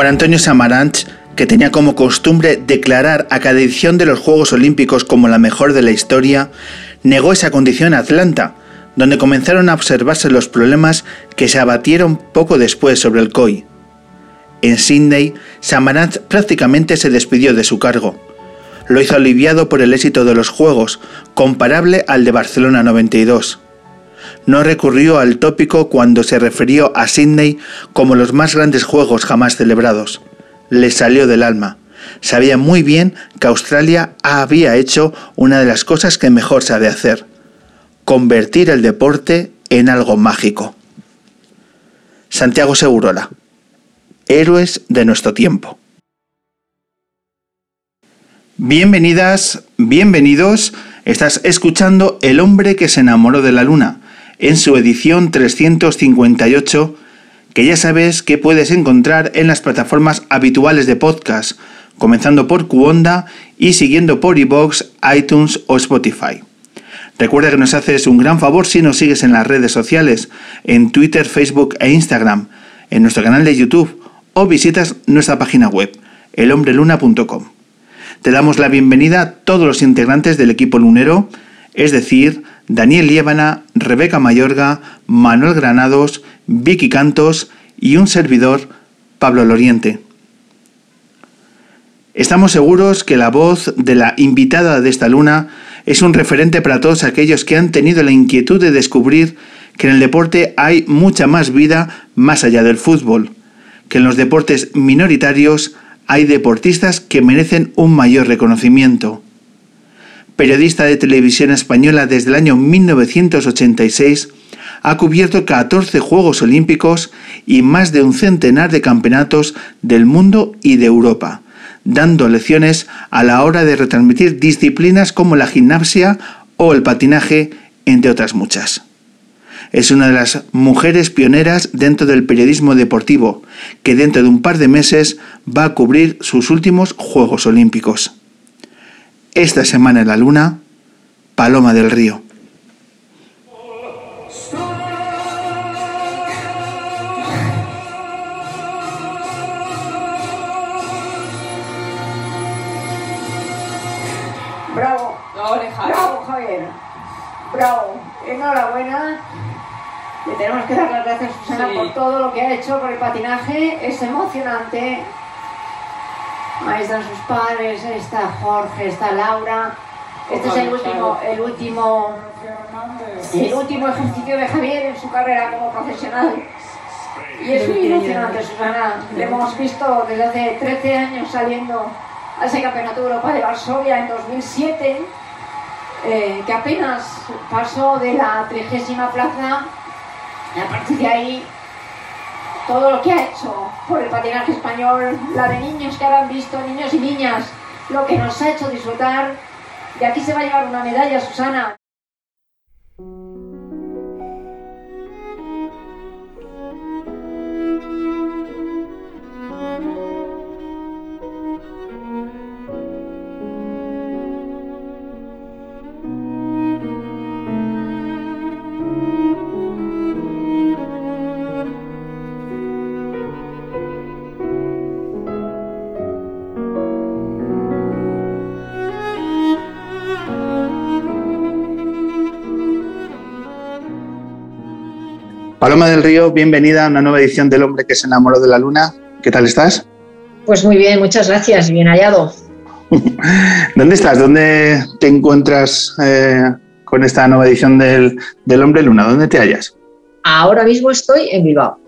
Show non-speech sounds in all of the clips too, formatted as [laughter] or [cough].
Juan Antonio Samaranch, que tenía como costumbre declarar a cada edición de los Juegos Olímpicos como la mejor de la historia, negó esa condición a Atlanta, donde comenzaron a observarse los problemas que se abatieron poco después sobre el COI. En Sydney, Samaranch prácticamente se despidió de su cargo. Lo hizo aliviado por el éxito de los Juegos, comparable al de Barcelona 92 no recurrió al tópico cuando se refirió a Sydney como los más grandes juegos jamás celebrados. Le salió del alma. Sabía muy bien que Australia había hecho una de las cosas que mejor sabe hacer, convertir el deporte en algo mágico. Santiago Segurola, héroes de nuestro tiempo. Bienvenidas, bienvenidos. Estás escuchando El hombre que se enamoró de la luna, en su edición 358, que ya sabes que puedes encontrar en las plataformas habituales de podcast, comenzando por Cuonda y siguiendo por iBox, iTunes o Spotify. Recuerda que nos haces un gran favor si nos sigues en las redes sociales, en Twitter, Facebook e Instagram, en nuestro canal de YouTube o visitas nuestra página web, elhombreluna.com. Te damos la bienvenida a todos los integrantes del equipo lunero, es decir, Daniel Liébana, Rebeca Mayorga, Manuel Granados, Vicky Cantos y un servidor, Pablo Loriente. Estamos seguros que la voz de la invitada de esta luna es un referente para todos aquellos que han tenido la inquietud de descubrir que en el deporte hay mucha más vida más allá del fútbol, que en los deportes minoritarios hay deportistas que merecen un mayor reconocimiento periodista de televisión española desde el año 1986, ha cubierto 14 Juegos Olímpicos y más de un centenar de campeonatos del mundo y de Europa, dando lecciones a la hora de retransmitir disciplinas como la gimnasia o el patinaje, entre otras muchas. Es una de las mujeres pioneras dentro del periodismo deportivo, que dentro de un par de meses va a cubrir sus últimos Juegos Olímpicos. Esta semana en la luna, Paloma del Río. Bravo. Bravo, Javier. Bravo. Enhorabuena. Le tenemos que dar las gracias a Susana por todo lo que ha hecho por el patinaje. Es emocionante. Ahí están sus padres, está Jorge, está Laura. Este es el último, el último, el último ejercicio de Javier en su carrera como profesional. Y es muy emocionante, Susana. Le hemos visto desde hace 13 años saliendo a ese campeonato de Europa de Varsovia en 2007, eh, que apenas pasó de la trigésima plaza. Y a partir de ahí todo lo que ha hecho por el patinaje español, la de niños que habrán visto, niños y niñas, lo que nos ha hecho disfrutar. Y aquí se va a llevar una medalla, Susana. Paloma del Río, bienvenida a una nueva edición del Hombre que se enamoró de la Luna. ¿Qué tal estás? Pues muy bien, muchas gracias, bien hallado. [laughs] ¿Dónde estás? ¿Dónde te encuentras eh, con esta nueva edición del, del, Hombre Luna? ¿Dónde te hallas? Ahora mismo estoy en Bilbao.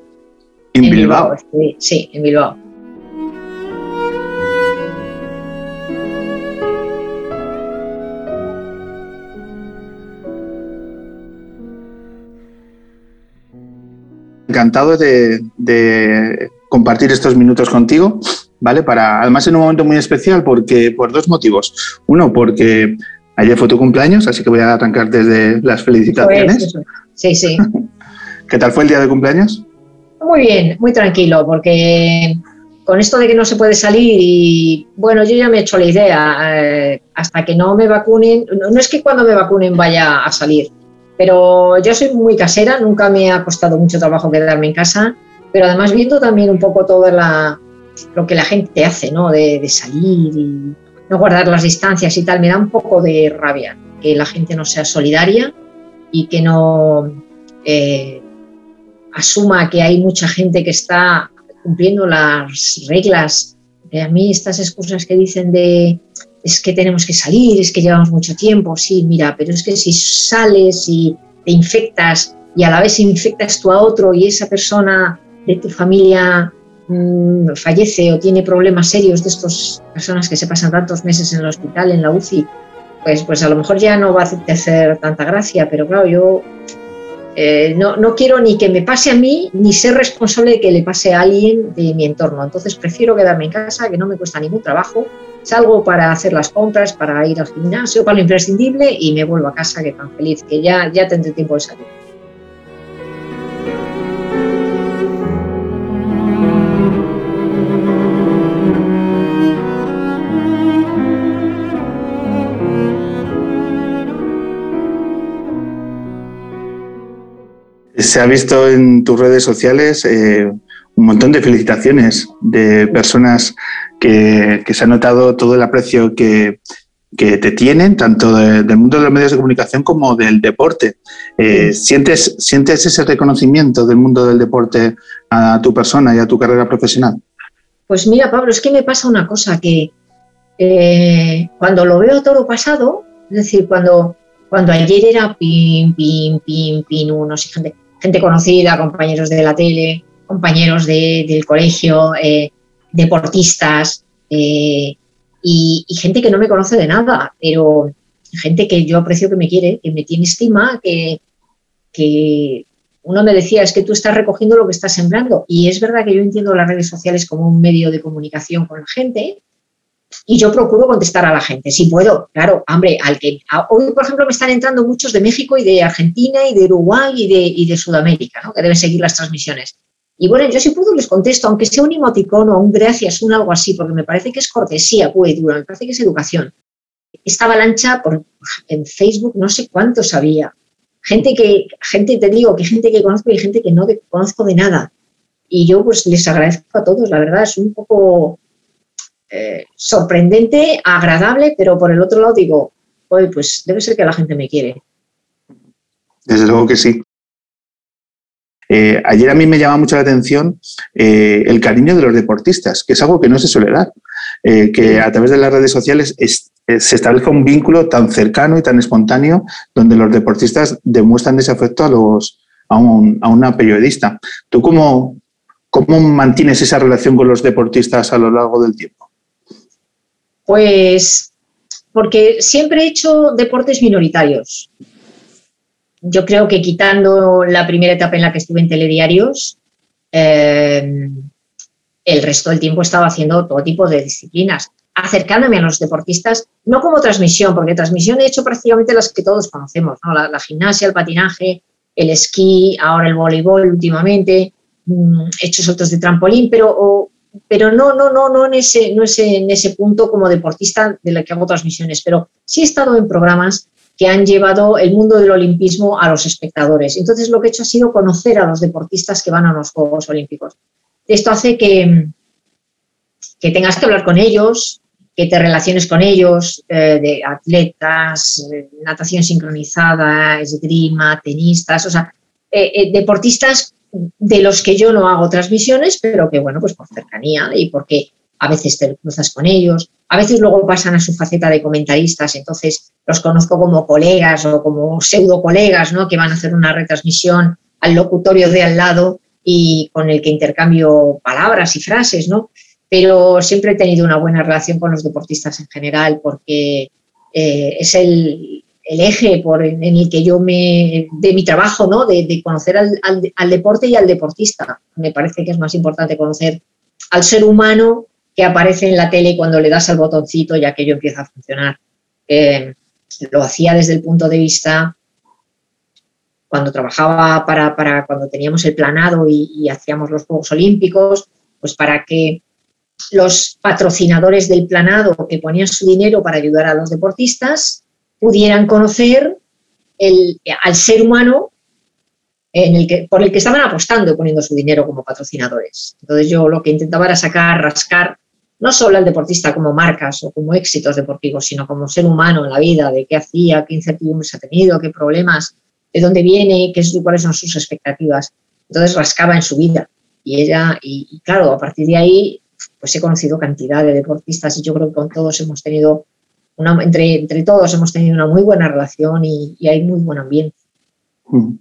¿En, Bilbao? sí, en Bilbao. Encantado de, de compartir estos minutos contigo. ¿vale? Para, además, en un momento muy especial, porque por dos motivos. Uno, porque ayer fue tu cumpleaños, así que voy a arrancar desde las felicitaciones. Pues, sí, sí. [laughs] ¿Qué tal fue el día de cumpleaños? Muy bien, muy tranquilo, porque con esto de que no se puede salir y bueno, yo ya me he hecho la idea, eh, hasta que no me vacunen, no, es que cuando me vacunen vaya a salir, pero yo soy muy casera, nunca me ha costado mucho trabajo quedarme en casa, pero además viendo también un poco toda la, lo que la gente hace, ¿no? De, salir y no guardar las distancias y tal, me da un poco de rabia que la gente no sea solidaria y que no eh, asuma que hay mucha gente que está cumpliendo las reglas. Eh, a mí estas excusas que dicen de es que tenemos que salir, es que llevamos mucho tiempo, sí, mira, pero es que si sales y te infectas y a la vez infectas tú a otro y esa persona de tu familia Mm, fallece o tiene problemas serios de estas personas que se pasan tantos meses en el hospital, en la UCI, pues, pues a lo mejor ya no va a hacer tanta gracia, pero claro, yo eh, no, no, quiero ni que me pase a mí, ni ser responsable de que le pase a alguien de mi entorno. Entonces prefiero quedarme en casa, que no me cuesta ningún trabajo. Salgo para hacer las compras, para ir al gimnasio, para lo imprescindible y me vuelvo a casa, que tan feliz, que ya, ya tendré tiempo de salir. Se ha visto en tus redes sociales eh, un montón de felicitaciones de personas que, se ha notado todo el aprecio que, te tienen, tanto del mundo de los medios de comunicación como del deporte. Eh, ¿sientes, ¿Sientes ese reconocimiento del mundo del deporte a tu persona y a tu carrera profesional? Pues mira, Pablo, es que me pasa una cosa que eh, cuando lo veo todo pasado, es decir, cuando, cuando ayer era pim, pim, pim, pim, unos y gente, gente conocida, compañeros de la tele, compañeros del colegio, eh, deportistas eh, y, gente que no me conoce de nada, pero gente que yo aprecio que me quiere, que me tiene estima, que, que uno me decía, es que tú estás recogiendo lo que estás sembrando. Y es verdad que yo entiendo las redes sociales como un medio de comunicación con la gente, y yo procuro contestar a la gente, si puedo, claro, hombre, al que hoy por ejemplo me están entrando muchos de México y de Argentina y de Uruguay y de, y de Sudamérica, ¿no? que deben seguir las transmisiones. Y bueno, yo si puedo les contesto, aunque sea un emoticono, un gracias, un algo así, porque me parece que es cortesía pura y dura, me parece que es educación. Esta avalancha por, en Facebook no sé cuántos había. Gente que, gente, te digo, que gente que conozco y gente que no conozco de nada. Y yo pues les agradezco a todos, la verdad, es un poco eh, sorprendente, agradable, pero por el otro lado digo, oye, pues debe ser que la gente me quiere. Desde luego que sí. Eh, ayer a mí me llama mucho la atención eh, el cariño de los deportistas, que es algo que no se suele dar, que a través de las redes sociales se establezca un vínculo tan cercano y tan espontáneo donde los deportistas demuestran ese afecto a, los, a, a una periodista. ¿Tú cómo, cómo mantienes esa relación con los deportistas a lo largo del tiempo? Pues porque siempre he hecho deportes minoritarios. Yo creo que quitando la primera etapa en la que estuve en telediarios, eh, el resto del tiempo estaba haciendo todo tipo de disciplinas, acercándome a los deportistas, no como transmisión, porque transmisión he hecho prácticamente las que todos conocemos, la, gimnasia, el patinaje, el esquí, ahora el voleibol últimamente, mm, he hecho saltos de trampolín, pero pero no, no, no, no en ese, no en ese punto como deportista de la que hago transmisiones, pero sí he estado en programas que han llevado el mundo del olimpismo a los espectadores. Entonces lo que he hecho ha sido conocer a los deportistas que van a los Juegos Olímpicos. Esto hace que, que tengas que hablar con ellos, que te relaciones con ellos, eh, de atletas, eh, natación sincronizada, esgrima, tenistas, o sea, deportistas de los que yo no hago transmisiones, pero que, bueno, pues por cercanía y porque a veces te cruzas con ellos, a veces luego pasan a su faceta de comentaristas, entonces los conozco como colegas o como pseudo colegas, ¿no? Que van a hacer una retransmisión al locutorio de al lado y con el que intercambio palabras y frases, ¿no? Pero siempre he tenido una buena relación con los deportistas en general porque eh, es el, eje por, en el que yo me, de mi trabajo, ¿no? De, conocer al, al, deporte y al deportista. Me parece que es más importante conocer al ser humano que aparece en la tele cuando le das al botoncito y aquello empieza a funcionar. Eh, lo hacía desde el punto de vista cuando trabajaba para, para cuando teníamos el planado y, hacíamos los Juegos Olímpicos, pues para que los patrocinadores del planado que ponían su dinero para ayudar a los deportistas pudieran conocer el, al ser humano en el que, por el que estaban apostando poniendo su dinero como patrocinadores. Entonces yo lo que intentaba era sacar, rascar no solo al deportista como marcas o como éxitos deportivos, sino como ser humano en la vida, de qué hacía, qué incertidumbres ha tenido, qué problemas, de dónde viene, qué es, cuáles son sus expectativas. Entonces rascaba en su vida. Y ella, y, claro, a partir de ahí, pues he conocido cantidad de deportistas y yo creo que con todos hemos tenido, una, entre, entre todos hemos tenido una muy buena relación y, hay muy buen ambiente. Mm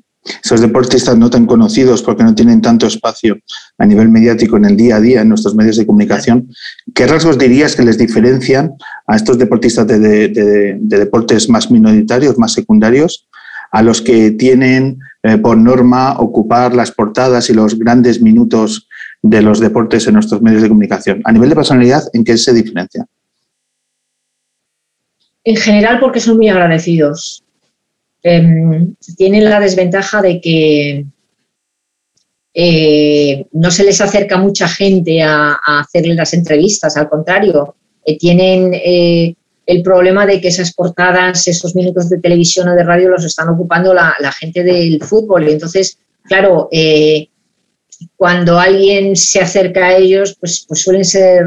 esos deportistas no tan conocidos porque no tienen tanto espacio a nivel mediático en el día a día en nuestros medios de comunicación, ¿qué rasgos dirías que les diferencian a estos deportistas de, deportes más minoritarios, más secundarios, a los que tienen eh, por norma ocupar las portadas y los grandes minutos de los deportes en nuestros medios de comunicación? A nivel de personalidad, ¿en qué se diferencian? En general porque son muy agradecidos Em, tienen la desventaja de que eh, no se les acerca mucha gente a, hacerle las entrevistas, al contrario, eh, tienen eh, el problema de que esas portadas, esos minutos de televisión o de radio los están ocupando la, gente del fútbol. Entonces, claro, cuando alguien se acerca a ellos, pues, pues suelen ser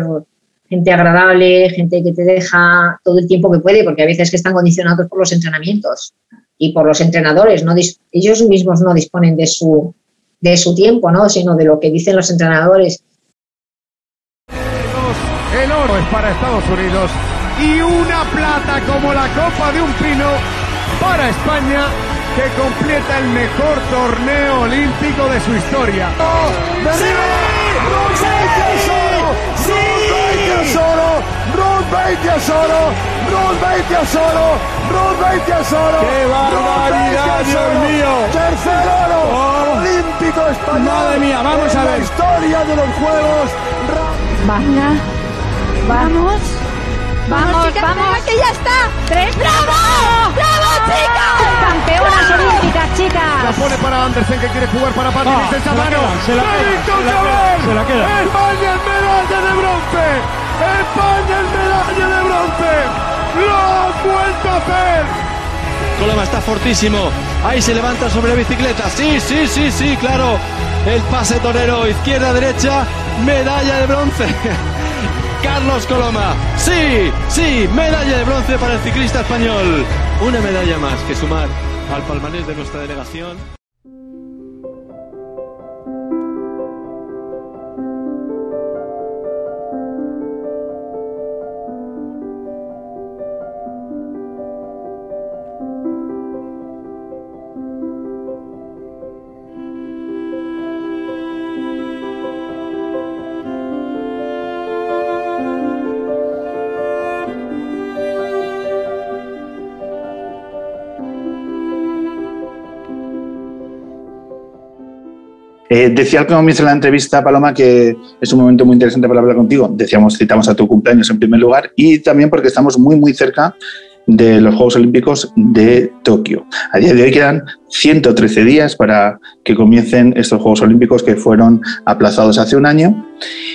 gente agradable, gente que te deja todo el tiempo que puede, porque a veces que están condicionados por los entrenamientos y por los entrenadores. ¿no? Ellos mismos no disponen de su, de su tiempo, ¿no? sino de lo que dicen los entrenadores. El oro es para Estados Unidos y una plata como la Copa de un Pino para España que completa el mejor torneo olímpico de su historia. Ruth 20 a solo, Ruth 20 a solo, Ruth 20 a solo. ¡Qué barbaridad, Dios mío! Tercer oro oh. olímpico español. Madre mía, vamos a ver. La historia de los Juegos. Venga, vamos. Vamos, chicas, vamos. que ya está. Tres. ¡Bravo! ¡Bravo, chicas! Campeonas olímpicas, chicas. La pone para Andersen que quiere jugar para Patti. Ah, esa mano. Se la queda. Se la queda. España en medalla de bronce. España el medalla de bronce. Lo ha vuelto a hacer. Coloma está fortísimo. Ahí se levanta sobre la bicicleta. Sí, sí, sí, sí, claro. El pase torero, izquierda, derecha, medalla de bronce. [laughs] Carlos Coloma. Sí, sí, medalla de bronce para el ciclista español. Una medalla más que sumar al palmarés de nuestra delegación. Eh, decía al comienzo de la entrevista, Paloma, que es un momento muy interesante para hablar contigo. Decíamos, citamos a tu cumpleaños en primer lugar y también porque estamos muy, muy cerca de los Juegos Olímpicos de Tokio. A día de hoy quedan 113 días para que comiencen estos Juegos Olímpicos que fueron aplazados hace un año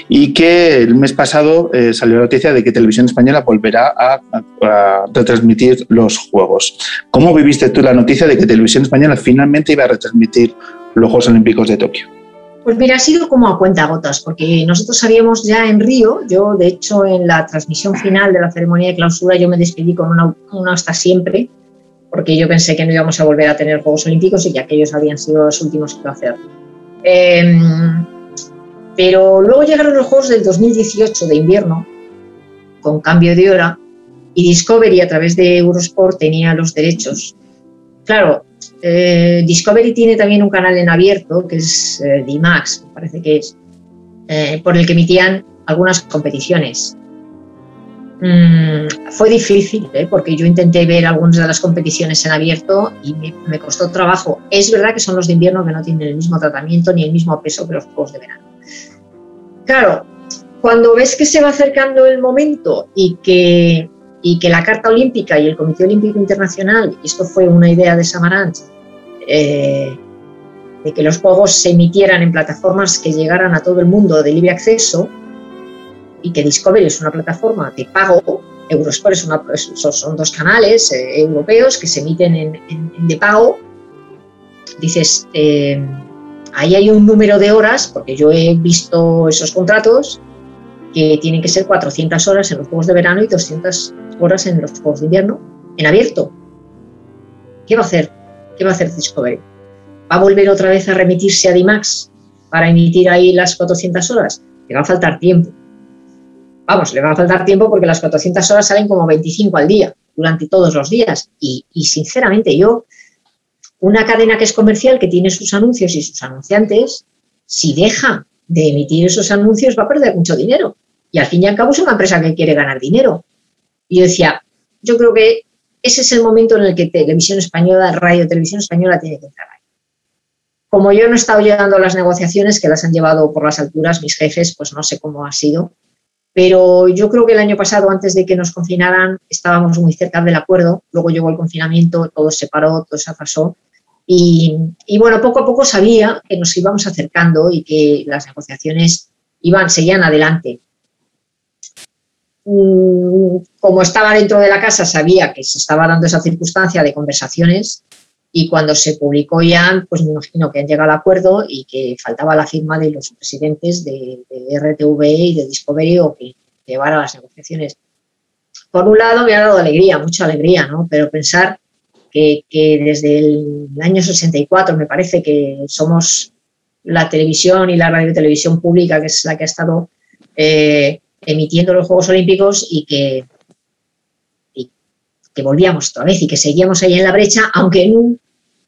y que el mes pasado eh, salió la noticia de que Televisión Española volverá a, a, retransmitir los Juegos. ¿Cómo viviste tú la noticia de que Televisión Española finalmente iba a retransmitir los Juegos Olímpicos de Tokio? Pues mira, ha sido como a cuenta gotas, porque nosotros sabíamos ya en Río, yo de hecho en la transmisión final de la ceremonia de clausura yo me despedí con una, hasta siempre porque yo pensé que no íbamos a volver a tener Juegos Olímpicos y que aquellos habían sido los últimos que iba a hacer. Em, pero luego llegaron los Juegos del 2018 de invierno, con cambio de hora, y Discovery a través de Eurosport tenía los derechos. Claro, eh, Discovery tiene también un canal en abierto, que es eh, DMAX, parece que es, eh, por el que emitían algunas competiciones. Mm, fue difícil, porque yo intenté ver algunas de las competiciones en abierto y me, me, costó trabajo. Es verdad que son los de invierno que no tienen el mismo tratamiento ni el mismo peso que los juegos de verano. Claro, cuando ves que se va acercando el momento y que y que la Carta Olímpica y el Comité Olímpico Internacional, y esto fue una idea de Samaranch, eh, de que los juegos se emitieran en plataformas que llegaran a todo el mundo de libre acceso y que Discovery es una plataforma de pago, Eurosport es una, son dos canales eh, europeos que se emiten en, de pago, dices, eh, ahí hay un número de horas, porque yo he visto esos contratos, que tienen que ser 400 horas en los Juegos de Verano y 200 horas en los Juegos de Invierno, en abierto. ¿Qué va a hacer? ¿Qué va a hacer Discovery? ¿Va a volver otra vez a remitirse a DIMAX para emitir ahí las 400 horas? Le va a faltar tiempo. Vamos, le va a faltar tiempo porque las 400 horas salen como 25 al día, durante todos los días. Y, y sinceramente yo, una cadena que es comercial, que tiene sus anuncios y sus anunciantes, si deja de emitir esos anuncios va a perder mucho dinero. Y al fin y al cabo es una empresa que quiere ganar dinero. Y yo decía, yo creo que ese es el momento en el que Televisión Española, Radio Televisión Española tiene que entrar ahí. Como yo no he estado llegando a las negociaciones, que las han llevado por las alturas mis jefes, pues no sé cómo ha sido, pero yo creo que el año pasado, antes de que nos confinaran, estábamos muy cerca del acuerdo, luego llegó el confinamiento, todo se paró, todo se pasó, y, y, bueno, poco a poco sabía que nos íbamos acercando y que las negociaciones iban, seguían adelante. Mm, como estaba dentro de la casa, sabía que se estaba dando esa circunstancia de conversaciones y cuando se publicó ya, pues me imagino que han llegado al acuerdo y que faltaba la firma de los presidentes de, RTV y de Discovery o que llevara las negociaciones. Por un lado me ha dado alegría, mucha alegría, ¿no? Pero pensar que, desde el año 64 me parece que somos la televisión y la radio televisión pública, que es la que ha estado eh, emitiendo los Juegos Olímpicos y que, que volvíamos otra vez y que seguíamos ahí en la brecha, aunque en un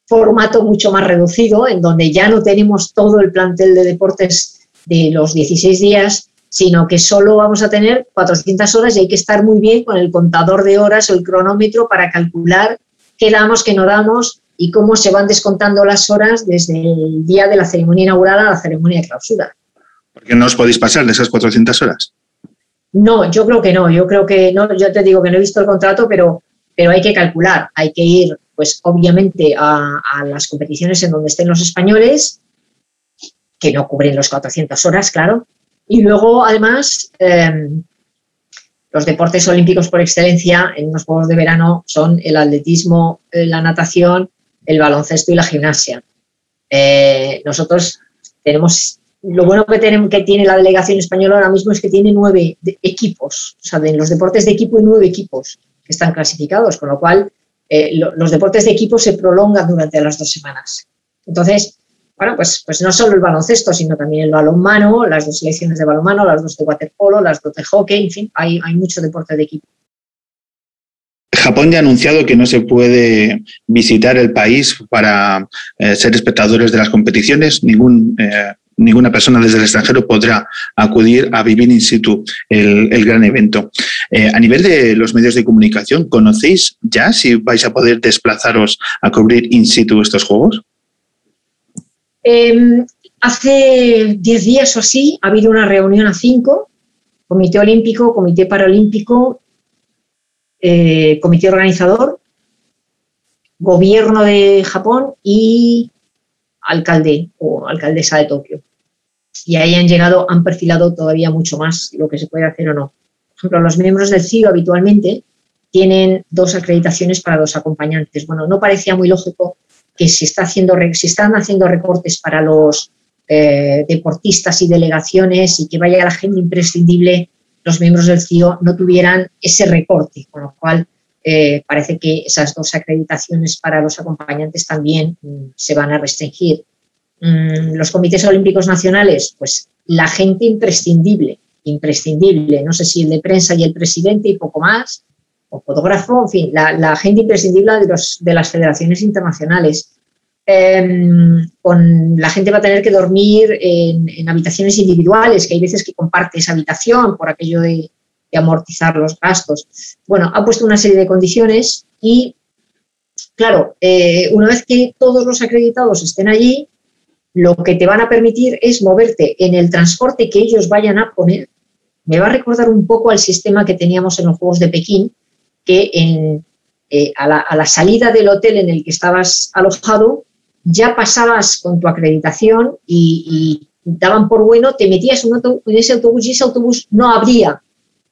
formato mucho más reducido, en donde ya no tenemos todo el plantel de deportes de los 16 días, sino que solo vamos a tener 400 horas y hay que estar muy bien con el contador de horas o el cronómetro para calcular qué damos, qué no damos y cómo se van descontando las horas desde el día de la ceremonia inaugural a la ceremonia de clausura. ¿Por qué no os podéis pasar de esas 400 horas? No, yo creo que no. Yo creo que no. Yo te digo que no he visto el contrato, pero, pero hay que calcular. Hay que ir, pues, obviamente, a, las competiciones en donde estén los españoles, que no cubren los 400 horas, claro. Y luego, además, em, los deportes olímpicos por excelencia en los Juegos de Verano son el atletismo, eh, la natación, el baloncesto y la gimnasia. Eh, nosotros tenemos, lo bueno que, tenemos, que tiene la delegación española ahora mismo es que tiene nueve equipos, o sea, en los deportes de equipo hay nueve equipos que están clasificados, con lo cual eh, los deportes de equipo se prolongan durante las dos semanas. Entonces, bueno, pues, pues no solo el baloncesto, sino también el balonmano, las dos selecciones de balonmano, las dos de waterpolo, las dos de hockey, en fin, hay, hay mucho deporte de equipo. Japón ya ha anunciado que no se puede visitar el país para eh, ser espectadores de las competiciones. Ningún, eh, ninguna persona desde el extranjero podrá acudir a vivir in situ el, el gran evento. Eh, a nivel de los medios de comunicación, ¿conocéis ya si vais a poder desplazaros a cubrir in situ estos juegos? Eh, hace 10 días o así ha habido una reunión a cinco, Comité Olímpico, Comité Paralímpico, eh, Comité Organizador, Gobierno de Japón y alcalde o alcaldesa de Tokio. Y ahí han llegado, han perfilado todavía mucho más lo que se puede hacer o no. Por ejemplo, los miembros del CIO habitualmente tienen dos acreditaciones para dos acompañantes. Bueno, no parecía muy lógico que se, están haciendo recortes para los eh, deportistas y delegaciones y que vaya la gente imprescindible, los miembros del CIO no tuvieran ese recorte, con lo cual eh, parece que esas dos acreditaciones para los acompañantes también mm, se van a restringir. Mm, los comités olímpicos nacionales, pues la gente imprescindible, imprescindible, no sé si el de prensa y el presidente y poco más, o fotógrafo, en fin, la, gente imprescindible de, los, de las federaciones internacionales. Em, con, la gente va a tener que dormir en, habitaciones individuales, que hay veces que comparte esa habitación por aquello de, amortizar los gastos. Bueno, ha puesto una serie de condiciones y, claro, eh, una vez que todos los acreditados estén allí, lo que te van a permitir es moverte en el transporte que ellos vayan a poner. Me va a recordar un poco al sistema que teníamos en los Juegos de Pekín, que en, eh, a, la, salida del hotel en el que estabas alojado ya pasabas con tu acreditación y, daban por bueno, te metías en, ese autobús y ese autobús no abría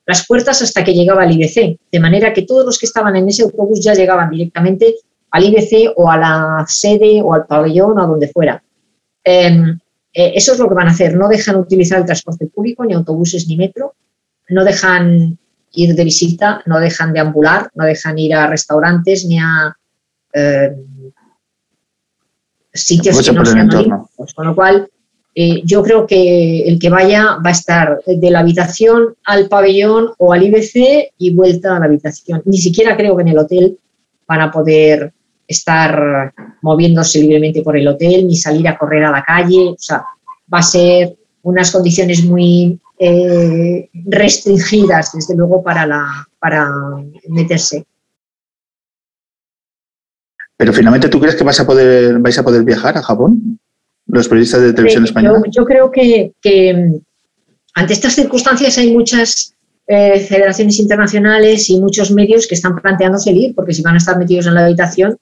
las puertas hasta que llegaba al IBC, de manera que todos los que estaban en ese autobús ya llegaban directamente al IBC o a la sede o al pabellón o a donde fuera. Em, eh, eso es lo que van a hacer, no dejan utilizar el transporte público, ni autobuses ni metro, no dejan ir de visita, no dejan de ambular, no dejan ir a restaurantes ni a eh, sitios que no sean. Con lo cual, eh, yo creo que el que vaya va a estar de la habitación al pabellón o al IBC y vuelta a la habitación. Ni siquiera creo que en el hotel van a poder estar moviéndose libremente por el hotel ni salir a correr a la calle. O sea, va a ser unas condiciones muy eh, restringidas, desde luego, para, la, para meterse. Pero finalmente, ¿tú crees que vas a poder, vais a poder viajar a Japón? Los periodistas de televisión española. Yo, creo que, ante estas circunstancias hay muchas eh, federaciones internacionales y muchos medios que están planteando seguir, porque si van a estar metidos en la habitación,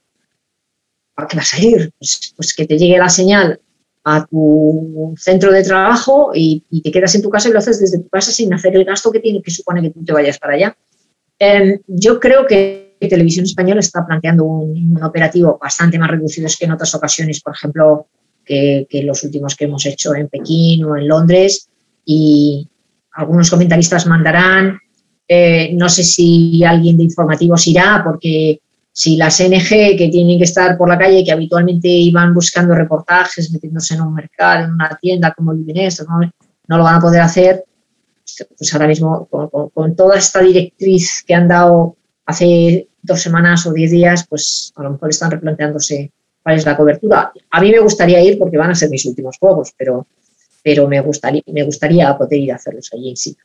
¿para qué vas a ir? Pues, pues que te llegue la señal a tu centro de trabajo y, te quedas en tu casa y lo haces desde tu casa sin hacer el gasto que tiene que supone que tú te vayas para allá. Em, yo creo que Televisión Española está planteando un, operativo bastante más reducido que en otras ocasiones, por ejemplo, que, los últimos que hemos hecho en Pekín o en Londres y algunos comentaristas mandarán. Eh, no sé si alguien de informativos irá porque si las NG que tienen que estar por la calle, que habitualmente iban buscando reportajes, metiéndose en un mercado, en una tienda como el ¿no? no lo van a poder hacer, pues ahora mismo con, toda esta directriz que han dado hace dos semanas o diez días, pues a lo mejor están replanteándose cuál es la cobertura. A mí me gustaría ir porque van a ser mis últimos juegos, pero, pero me, gustaría, me gustaría poder ir a hacerlos allí en sí.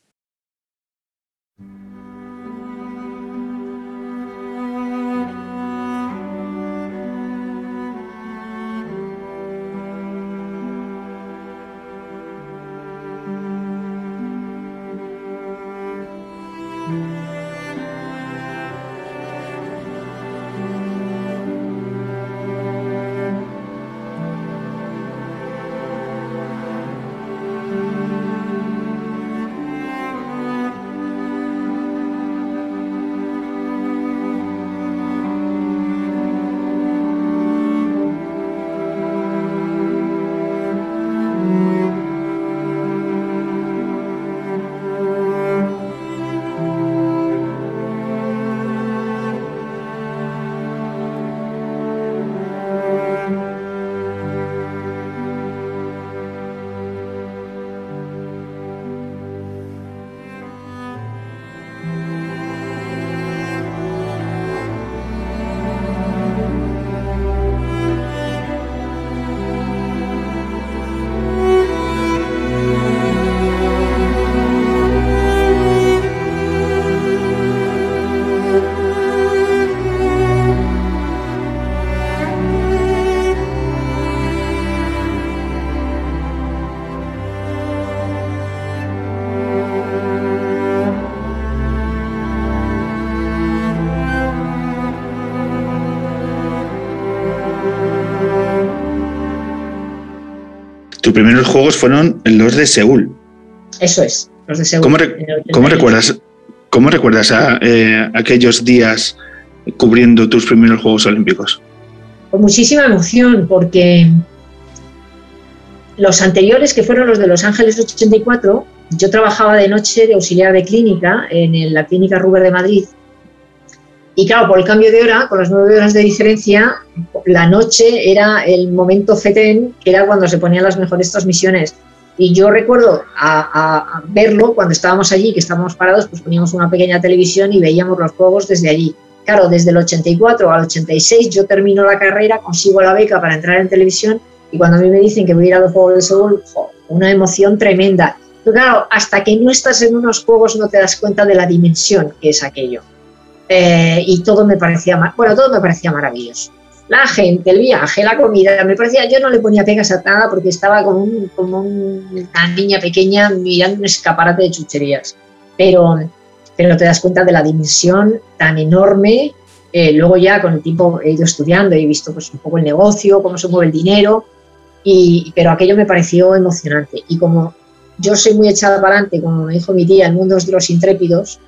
Tus primeros juegos fueron los de Seúl. Eso es, los de Seúl. ¿Cómo, recuerdas, cómo recuerdas a, eh, aquellos días cubriendo tus primeros Juegos Olímpicos? Con muchísima emoción, porque los anteriores, que fueron los de Los Ángeles 84, yo trabajaba de noche de auxiliar de clínica en la clínica Ruber de Madrid Y claro, por el cambio de hora, con las nueve horas de diferencia, la noche era el momento FETEN, que era cuando se ponían las mejores transmisiones. Y yo recuerdo a, verlo cuando estábamos allí, que estábamos parados, pues poníamos una pequeña televisión y veíamos los juegos desde allí. Claro, desde el 84 al 86 yo termino la carrera, consigo la beca para entrar en televisión y cuando a mí me dicen que voy a ir a los Juegos de Seúl, una emoción tremenda. Pero claro, hasta que no estás en unos juegos no te das cuenta de la dimensión que es aquello. Eh, y todo me parecía, bueno, todo me parecía maravilloso. La gente, el viaje, la comida, me parecía, yo no le ponía pegas a nada porque estaba como, como una niña pequeña mirando un escaparate de chucherías. Pero, pero te das cuenta de la dimensión tan enorme. Eh, luego ya con el tiempo he ido estudiando, he visto pues un poco el negocio, cómo se mueve el dinero, y, pero aquello me pareció emocionante. Y como yo soy muy echada para adelante, como me dijo mi tía, el mundo es de los intrépidos,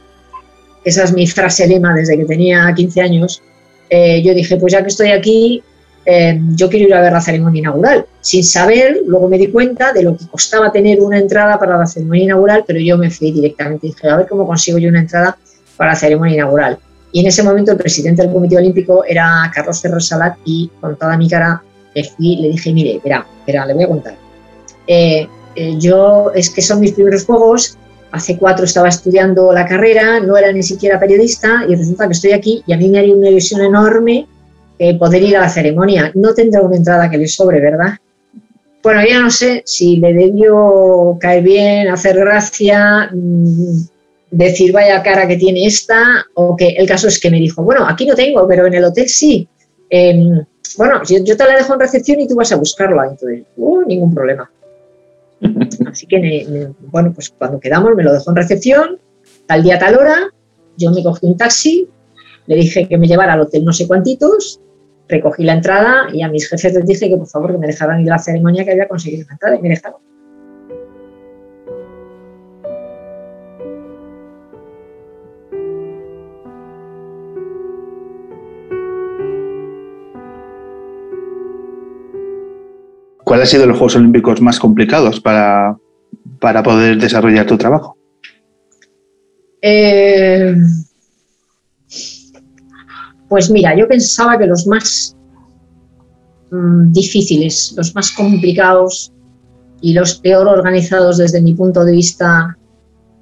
esa es mi frase lema desde que tenía 15 años, eh, yo dije, pues ya que estoy aquí, eh, yo quiero ir a ver la ceremonia inaugural. Sin saber, luego me di cuenta de lo que costaba tener una entrada para la ceremonia inaugural, pero yo me fui directamente. Dije, a ver cómo consigo yo una entrada para la ceremonia inaugural. Y en ese momento el presidente del Comité Olímpico era Carlos Ferrer Salat y con toda mi cara le fui, le dije, mire, espera, espera, le voy a contar. Eh, yo, es que son mis primeros juegos, hace cuatro estaba estudiando la carrera, no era ni siquiera periodista y resulta que estoy aquí y a mí me haría una ilusión enorme eh, poder ir a la ceremonia. No tendrá una entrada que le sobre, ¿verdad? Bueno, ya no sé si le debió caer bien, hacer gracia, mm, decir vaya cara que tiene esta, o que el caso es que me dijo, bueno, aquí no tengo, pero en el hotel sí. Em, bueno, yo, te la dejo en recepción y tú vas a buscarla. Entonces, uh, ningún problema. [laughs] Así que, bueno, pues cuando quedamos me lo dejó en recepción, tal día, tal hora, yo me cogí un taxi, le dije que me llevara al hotel no sé cuantitos, recogí la entrada y a mis jefes les dije que por favor que me dejaran ir a la ceremonia que había conseguido la entrada y me dejaron. ¿Cuál ha sido los Juegos Olímpicos más complicados para, para poder desarrollar tu trabajo? Eh, pues mira, yo pensaba que los más mm, difíciles, los más complicados y los peor organizados desde mi punto de vista,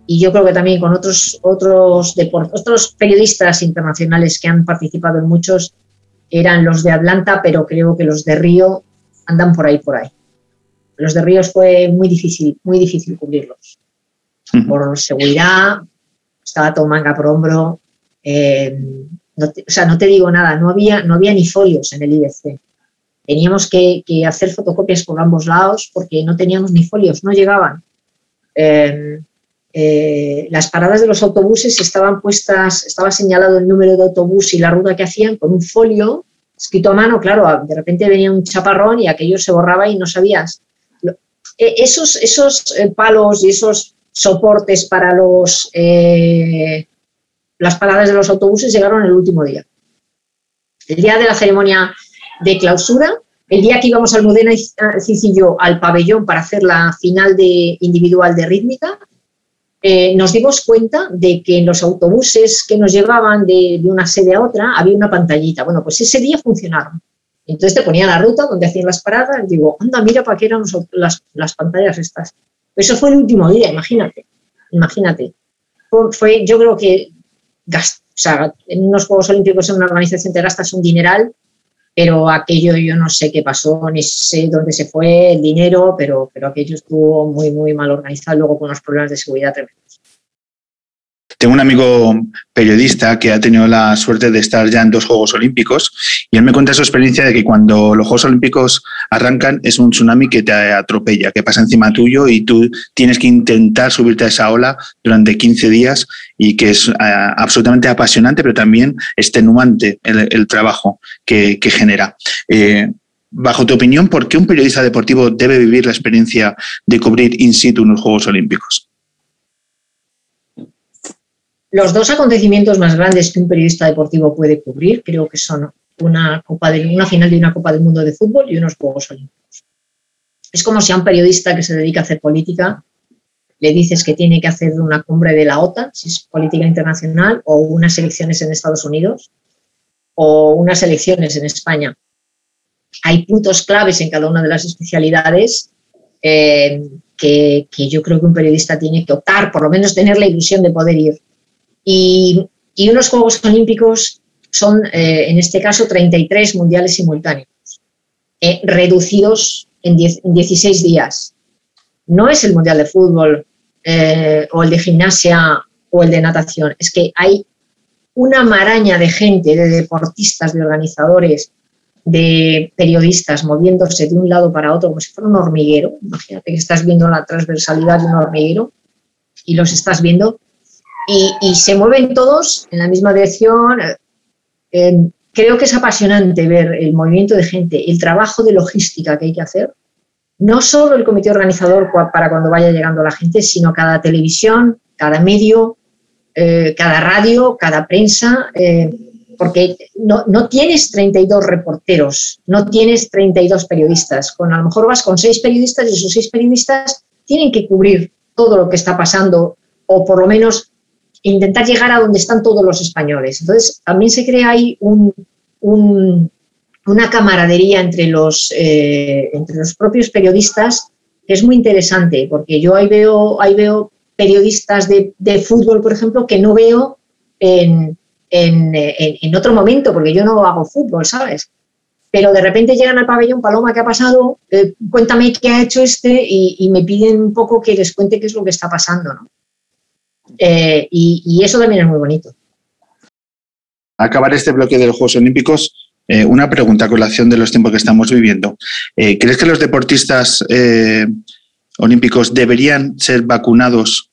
y yo creo que también con otros, otros, otros periodistas internacionales que han participado en muchos, eran los de Atlanta, pero creo que los de Río andan por ahí, por ahí. Los de Ríos fue muy difícil, muy difícil cubrirlos. Por seguridad, estaba todo manga por hombro. Eh, o sea, no te digo nada, no había, no había ni folios en el IBC. Teníamos que, hacer fotocopias por ambos lados porque no teníamos ni folios, no llegaban. Eh, eh, las paradas de los autobuses estaban puestas, estaba señalado el número de autobús y la ruta que hacían con un folio escrito a mano, claro, de repente venía un chaparrón y aquello se borraba y no sabías. E, esos, esos eh, palos y esos soportes para los, eh, las paradas de los autobuses llegaron el último día. El día de la ceremonia de clausura, el día que íbamos al Modena Cicillo al pabellón para hacer la final de individual de rítmica, eh, nos dimos cuenta de que en los autobuses que nos llevaban de, una sede a otra había una pantallita. Bueno, pues ese día funcionaron. Entonces te ponía la ruta donde hacían las paradas. Digo, anda, mira para qué eran las, pantallas estas. Eso fue el último día, imagínate. Imagínate. Fue, yo creo que en unos Juegos Olímpicos en una organización te gastas un dineral pero aquello yo no sé qué pasó, ni sé dónde se fue el dinero, pero, pero aquello estuvo muy, muy mal organizado, luego con unos problemas de seguridad tremendos. Tengo un amigo periodista que ha tenido la suerte de estar ya en dos Juegos Olímpicos y él me cuenta su experiencia de que cuando los Juegos Olímpicos arrancan es un tsunami que te atropella, que pasa encima tuyo y tú tienes que intentar subirte a esa ola durante 15 días y que es eh, absolutamente apasionante, pero también extenuante el, trabajo que, genera. Eh, bajo tu opinión, ¿por qué un periodista deportivo debe vivir la experiencia de cubrir in situ unos Juegos Olímpicos? Los dos acontecimientos más grandes que un periodista deportivo puede cubrir creo que son una, final de una Copa del Mundo de Fútbol y unos Juegos Olímpicos. Es como si a un periodista que se dedica a hacer política le dices que tiene que hacer una cumbre de la OTAN, si es política internacional, o unas elecciones en Estados Unidos, o unas elecciones en España. Hay puntos claves en cada una de las especialidades eh, que, yo creo que un periodista tiene que optar, por lo menos tener la ilusión de poder ir. Y, unos Juegos Olímpicos son, eh, en este caso, 33 mundiales simultáneos, eh, reducidos en, en 16 días. No es el Mundial de Fútbol eh, o el de gimnasia o el de natación. Es que hay una maraña de gente, de deportistas, de organizadores, de periodistas moviéndose de un lado para otro como si fuera un hormiguero. Imagínate que estás viendo la transversalidad de un hormiguero y los estás viendo y, se mueven todos en la misma dirección. Eh, creo que es apasionante ver el movimiento de gente, el trabajo de logística que hay que hacer no solo el comité organizador para cuando vaya llegando la gente, sino cada televisión, cada medio, eh, cada radio, cada prensa, eh, porque no, no, tienes 32 reporteros, no tienes 32 periodistas, con a lo mejor vas con seis periodistas y esos seis periodistas tienen que cubrir todo lo que está pasando o por lo menos intentar llegar a donde están todos los españoles. Entonces, también se crea ahí un, una camaradería entre los, eh, entre los propios periodistas que es muy interesante, porque yo ahí veo, ahí veo periodistas de, fútbol, por ejemplo, que no veo en, otro momento, porque yo no hago fútbol, ¿sabes? Pero de repente llegan al pabellón, Paloma, ¿qué ha pasado? Eh, cuéntame qué ha hecho este y, me piden un poco que les cuente qué es lo que está pasando, ¿no? Eh, y, y eso también es muy bonito. Acabar este bloque de los Juegos Olímpicos eh, una pregunta con la acción de los tiempos que estamos viviendo. Eh, ¿Crees que los deportistas olímpicos deberían ser vacunados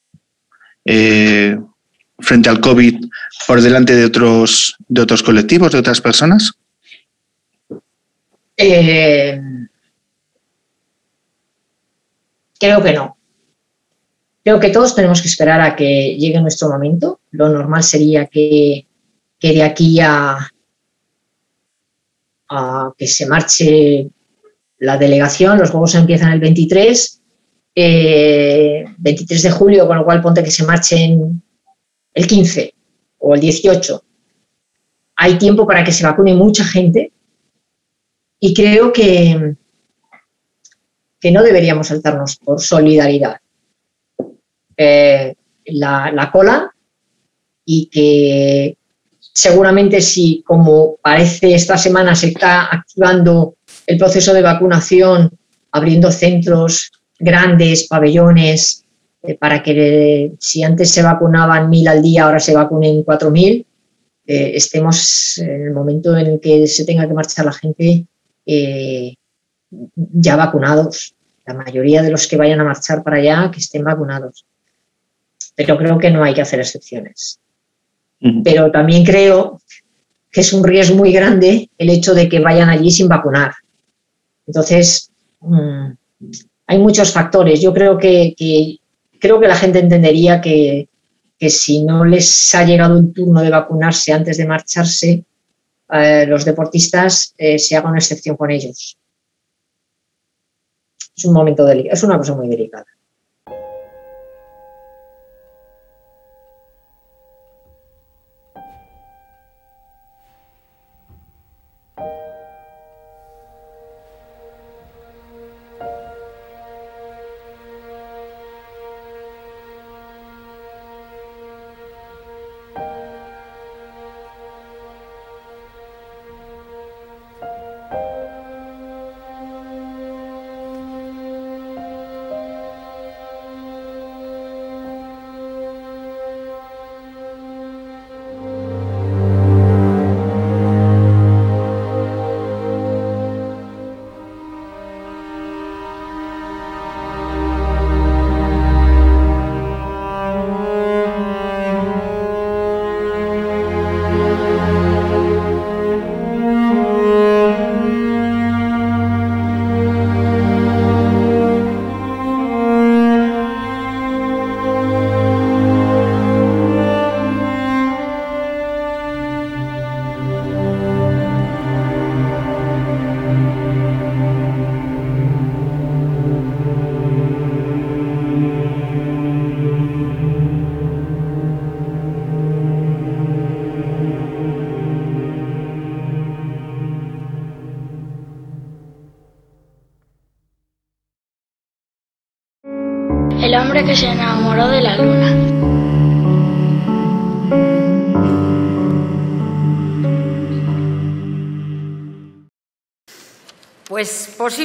frente al COVID por delante de otros, de otros colectivos, de otras personas? creo que no. Creo que todos tenemos que esperar a que llegue nuestro momento. Lo normal sería que, que de aquí a que se marche la delegación, los juegos empiezan el 23, 23 eh, de julio, con lo cual ponte que se marchen el 15 o el 18. Hay tiempo para que se vacune mucha gente y creo que, que no deberíamos saltarnos por solidaridad. Eh, la, la cola y que seguramente si, como parece esta semana, se está activando el proceso de vacunación, abriendo centros grandes, pabellones, eh, para que si antes se vacunaban mil al día, ahora se vacunen cuatro mil, eh, estemos en el momento en el que se tenga que marchar la gente eh, ya vacunados. La mayoría de los que vayan a marchar para allá, que estén vacunados. Pero creo que no hay que hacer excepciones pero también creo que es un riesgo muy grande el hecho de que vayan allí sin vacunar. Entonces, mm, hay muchos factores. Yo creo que, creo que la gente entendería que, si no les ha llegado el turno de vacunarse antes de marcharse, eh, los deportistas eh, se haga una excepción con ellos. Es un momento delicado, es una cosa muy delicada.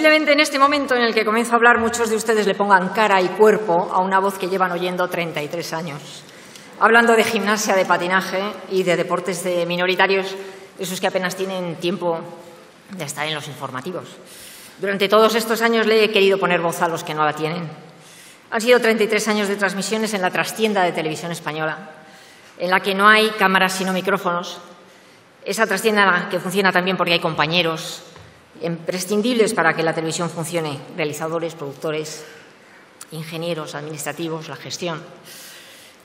Posiblemente en este momento en el que comienzo a hablar muchos de ustedes le pongan cara y cuerpo a una voz que llevan oyendo 33 años. Hablando de gimnasia, de patinaje y de deportes de minoritarios, esos que apenas tienen tiempo de estar en los informativos. Durante todos estos años le he querido poner voz a los que no la tienen. Han sido 33 años de transmisiones en la trastienda de televisión española, en la que no hay cámaras sino micrófonos. Esa trastienda que funciona también porque hay compañeros, imprescindibles para que la televisión funcione, realizadores, productores, ingenieros, administrativos, la gestión.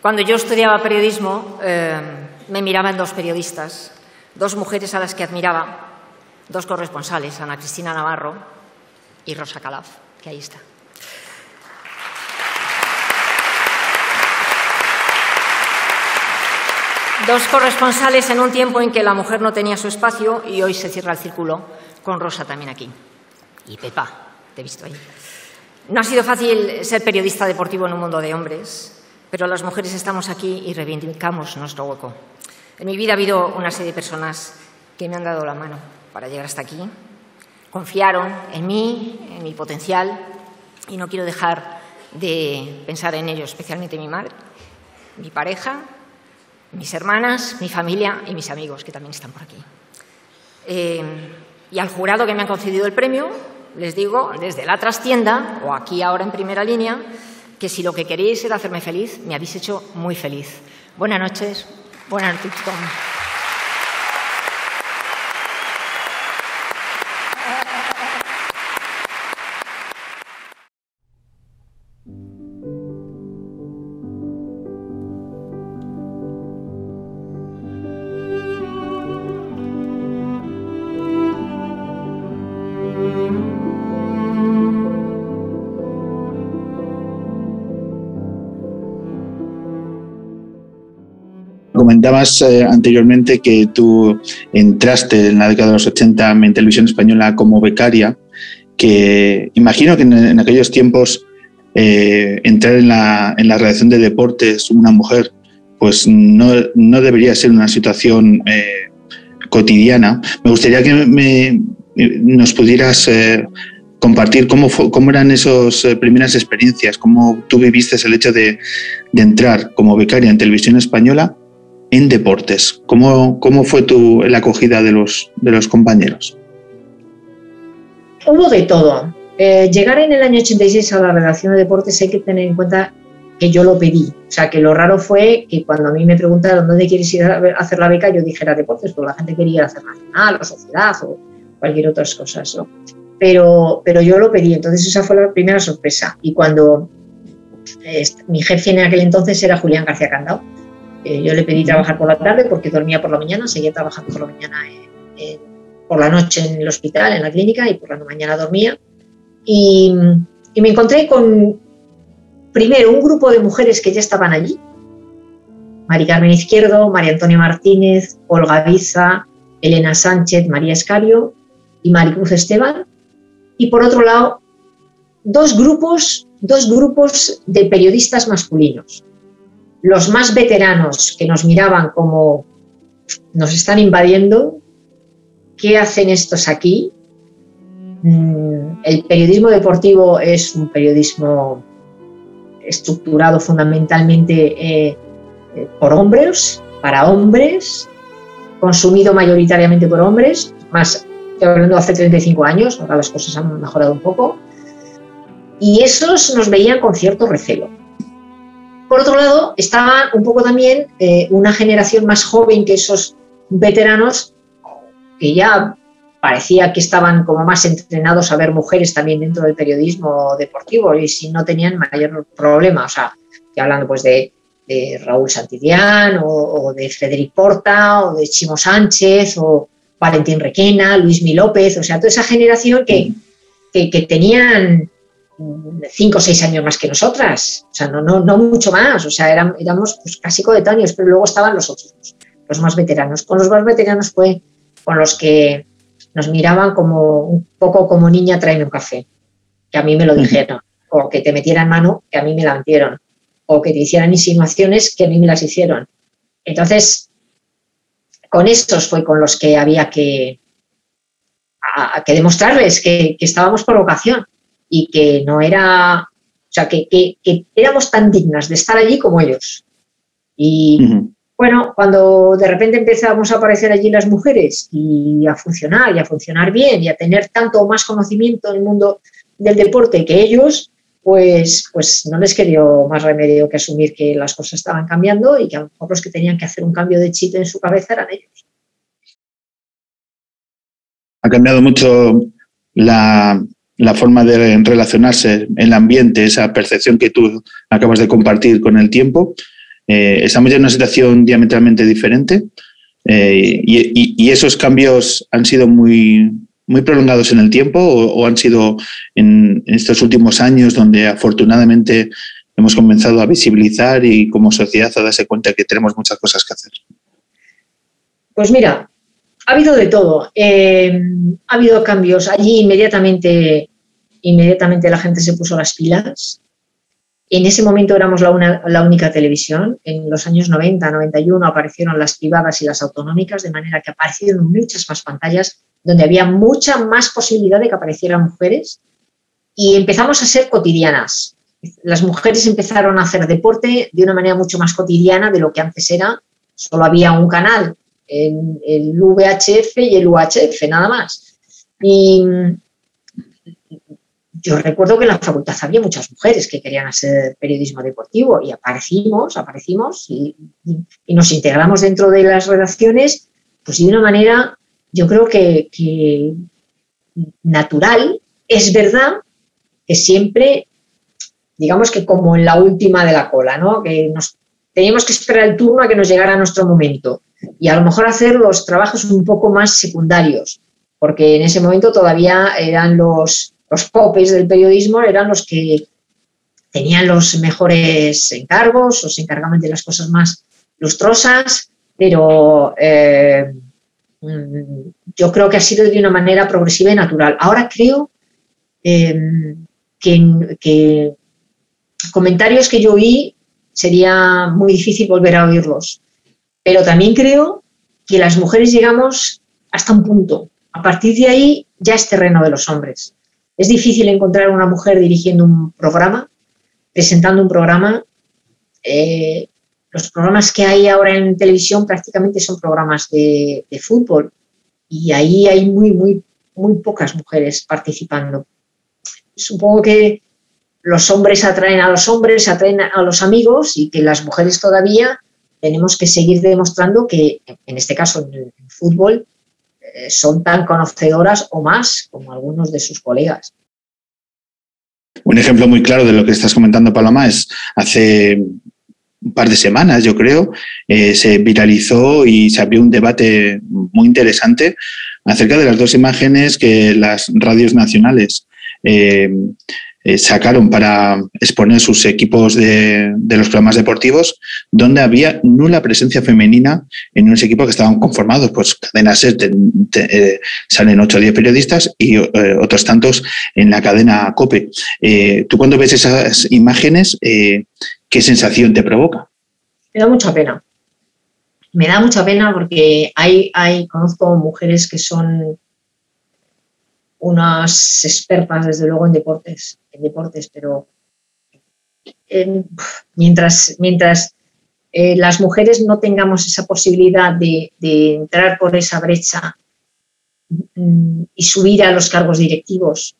Cuando yo estudiaba periodismo, eh, me miraban dos periodistas, dos mujeres a las que admiraba, dos corresponsales, Ana Cristina Navarro y Rosa Calaf, que ahí está. Dos corresponsales en un tiempo en que la mujer no tenía su espacio y hoy se cierra el círculo con Rosa también aquí. Y Pepa, te he visto ahí. No ha sido fácil ser periodista deportivo en un mundo de hombres, pero las mujeres estamos aquí y reivindicamos nuestro hueco. En mi vida ha habido una serie de personas que me han dado la mano para llegar hasta aquí. Confiaron en mí, en mi potencial, y no quiero dejar de pensar en ellos, especialmente mi madre, mi pareja, mis hermanas, mi familia y mis amigos, que también están por aquí. Eh, y al jurado que me han concedido el premio, les digo desde la trastienda, o aquí ahora en primera línea, que si lo que queréis era hacerme feliz, me habéis hecho muy feliz. Buenas noches. Buenas noches, Comentabas eh, anteriormente que tú entraste en la década de los 80 en televisión española como becaria, que imagino que en, aquellos tiempos eh, entrar en la, en la, redacción de deportes una mujer pues no, no debería ser una situación eh, cotidiana. Me gustaría que me, nos pudieras compartir cómo, cómo eran esas primeras experiencias, cómo tú viviste el hecho de, de entrar como becaria en televisión española en deportes. ¿Cómo, cómo fue tu, la acogida de los, de los compañeros? Hubo de todo. Eh, llegar en el año 86 a la redacción de deportes hay que tener en cuenta que yo lo pedí. O sea, que lo raro fue que cuando a mí me preguntaron dónde quieres ir a hacer la beca, yo dijera deportes, porque la gente quería hacer nacional o sociedad o cualquier otra cosa. ¿no? Pero, pero yo lo pedí, entonces esa fue la primera sorpresa. Y cuando eh, mi jefe en aquel entonces era Julián García Candao, eh, yo le pedí trabajar por la tarde porque dormía por la mañana, seguía trabajando por la mañana, por la noche en el hospital, en la clínica y por la mañana dormía. Y, me encontré con, primero, un grupo de mujeres que ya estaban allí. Mari Carmen Izquierdo, María Antonia Martínez, Olga Biza, Elena Sánchez, María Escario y Maricruz Esteban. Y por otro lado, dos grupos, dos grupos de periodistas masculinos los más veteranos que nos miraban como nos están invadiendo, ¿qué hacen estos aquí? Mm, el periodismo deportivo es un periodismo estructurado fundamentalmente eh, eh, por hombres, para hombres, consumido mayoritariamente por hombres, más estoy hablando hace 35 años, ahora las cosas han mejorado un poco, y esos nos veían con cierto recelo. Por otro lado, estaba un poco también eh, una generación más joven que esos veteranos que ya parecía que estaban como más entrenados a ver mujeres también dentro del periodismo deportivo y si no tenían mayor problema, o sea, hablando pues de, Raúl Santidián o, de Frederic Porta o de Chimo Sánchez o Valentín Requena, Luis Mi López, o sea, toda esa generación que, que tenían cinco o seis años más que nosotras, o sea, no, no, no mucho más, o sea, éramos, pues, casi coetáneos, pero luego estaban los otros, los más veteranos. Con los más veteranos fue con los que nos miraban como un poco como niña, tráeme un café, que a mí me lo dijeron. o que te metieran mano, que a mí me la metieron, o que te hicieran insinuaciones, que a mí me las hicieron. Entonces, con estos fue con los que había que, que demostrarles que, estábamos por vocación y que no era, o sea, que, éramos tan dignas de estar allí como ellos. Y bueno, cuando de repente empezamos a aparecer allí las mujeres y a funcionar y a funcionar bien y a tener tanto más conocimiento en el mundo del deporte que ellos, pues, pues no les quedó más remedio que asumir que las cosas estaban cambiando y que a lo mejor los que tenían que hacer un cambio de chip en su cabeza eran ellos. Ha cambiado mucho la, la forma de relacionarse en el ambiente, esa percepción que tú acabas de compartir con el tiempo. Eh, estamos en una situación diametralmente diferente eh, y, esos cambios han sido muy, muy prolongados en el tiempo o, han sido en, estos últimos años donde afortunadamente hemos comenzado a visibilizar y como sociedad a darse cuenta que tenemos muchas cosas que hacer? Pues mira, ha habido de todo. Eh, ha habido cambios. Allí inmediatamente, inmediatamente la gente se puso las pilas. En ese momento éramos la, la, única televisión. En los años 90, 91 aparecieron las privadas y las autonómicas, de manera que aparecieron muchas más pantallas donde había mucha más posibilidad de que aparecieran mujeres y empezamos a ser cotidianas. Las mujeres empezaron a hacer deporte de una manera mucho más cotidiana de lo que antes era. Solo había un canal, el, el VHF y el UHF, nada más. Y yo recuerdo que en la facultad había muchas mujeres que querían hacer periodismo deportivo y aparecimos, aparecimos y, nos integramos dentro de las redacciones pues de una manera yo creo que, natural, es verdad que siempre, digamos que como en la última de la cola, ¿no? Que teníamos que esperar el turno a que nos llegara nuestro momento y a lo mejor hacer los trabajos un poco más secundarios, porque en ese momento todavía eran los, los popes del periodismo, eran los que tenían los mejores encargos o se encargaban de las cosas más lustrosas, pero eh, Mm, yo creo que ha sido de una manera progresiva y natural. Ahora creo em, que, comentarios que yo oí sería muy difícil volver a oírlos, pero también creo que las mujeres llegamos hasta un punto. A partir de ahí ya es terreno de los hombres. Es difícil encontrar una mujer dirigiendo un programa, presentando un programa. Eh, los programas que hay ahora en televisión prácticamente son programas de, fútbol y ahí hay muy, muy, muy pocas mujeres participando. Supongo que los hombres atraen a los hombres, atraen a los amigos y que las mujeres todavía tenemos que seguir demostrando que, en este caso, en el fútbol, son tan conocedoras o más como algunos de sus colegas. Un ejemplo muy claro de lo que estás comentando, Paloma, es hace un par de semanas, yo creo, eh, se viralizó y se abrió un debate muy interesante acerca de las dos imágenes que las radios nacionales eh, eh, sacaron para exponer sus equipos de, los programas deportivos, donde había nula presencia femenina en unos equipos que estaban conformados, pues cadena SER salen 8 o 10 periodistas y otros tantos en la cadena COPE. Tú cuando ves esas imágenes, ¿qué sensación te provoca? Me da mucha pena. Me da mucha pena porque hay, hay, conozco mujeres que son unas expertas, desde luego, en deportes, en deportes, pero mientras, mientras eh, las mujeres no tengamos esa posibilidad de, de entrar por esa brecha mm, y subir a los cargos directivos,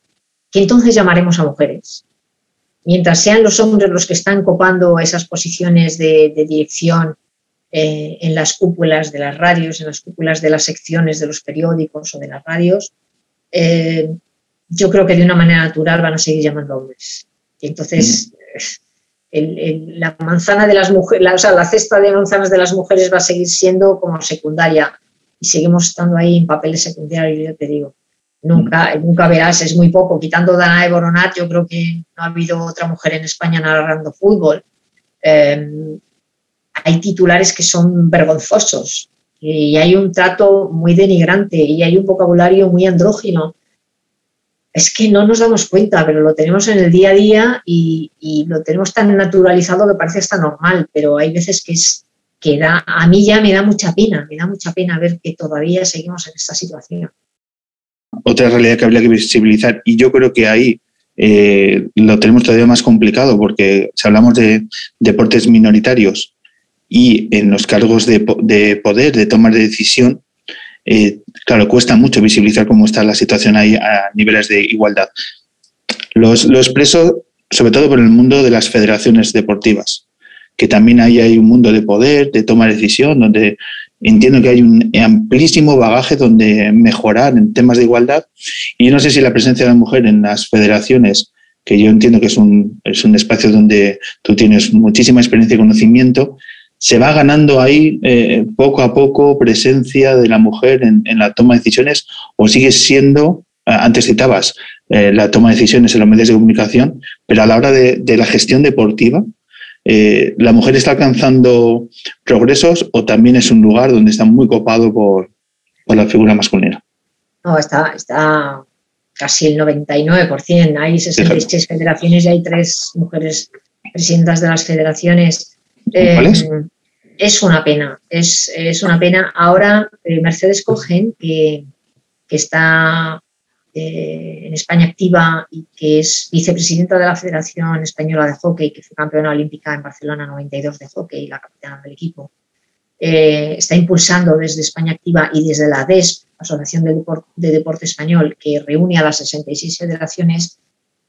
que entonces llamaremos a mujeres. Mientras sean los hombres los que están copando esas posiciones de, dirección eh, en las cúpulas de las radios, en las cúpulas de las secciones de los periódicos o de las radios, eh, yo creo que de una manera natural van a seguir llamando hombres. Y entonces, la manzana de las mujeres, la, o sea, la cesta de manzanas de las mujeres va a seguir siendo como secundaria y seguimos estando ahí en papeles secundarios, yo te digo. Nunca, nunca verás, es muy poco. Quitando Dana de Boronat, yo creo que no ha habido otra mujer en España narrando fútbol. Em, hay titulares que son vergonzosos y hay un trato muy denigrante y hay un vocabulario muy andrógino. es que no nos damos cuenta, pero lo tenemos en el día a día y, lo tenemos tan naturalizado que parece hasta normal, pero hay veces que es que da, a mí ya me da mucha pena, me da mucha pena ver que todavía seguimos en esta situación. Otra realidad que habría que visibilizar, y yo creo que ahí eh, lo tenemos todavía más complicado, porque si hablamos de deportes minoritarios y en los cargos de, de poder, de tomar de decisión, eh, claro, cuesta mucho visibilizar cómo está la situación ahí a niveles de igualdad. Los, lo expreso sobre todo por el mundo de las federaciones deportivas, que también ahí hay un mundo de poder, de toma de decisión, donde entiendo que hay un amplísimo bagaje donde mejorar en temas de igualdad. Y no sé si la presencia de la mujer en las federaciones, que yo entiendo que es un, es un espacio donde tú tienes muchísima experiencia y conocimiento, se va ganando ahí eh, poco a poco presencia de la mujer en, la toma de decisiones o sigue siendo, eh, antes citabas, eh, la toma de decisiones en los medios de comunicación, pero a la hora de, la gestión deportiva, ¿la mujer está alcanzando progresos o también es un lugar donde está muy copado por, la figura masculina? No, está, está casi el 99%. Hay 66 federaciones y hay tres mujeres presidentas de las federaciones Em, es una pena, es, una pena. Ahora eh, Mercedes Cogen, que, está eh, en España activa y que es vicepresidenta de la Federación Española de Hockey, que fue campeona olímpica en Barcelona 92 de hockey, la capitana del equipo, eh, está impulsando desde España activa y desde la ADESP, Asociación de, de Deporte Español, que reúne a las 66 federaciones,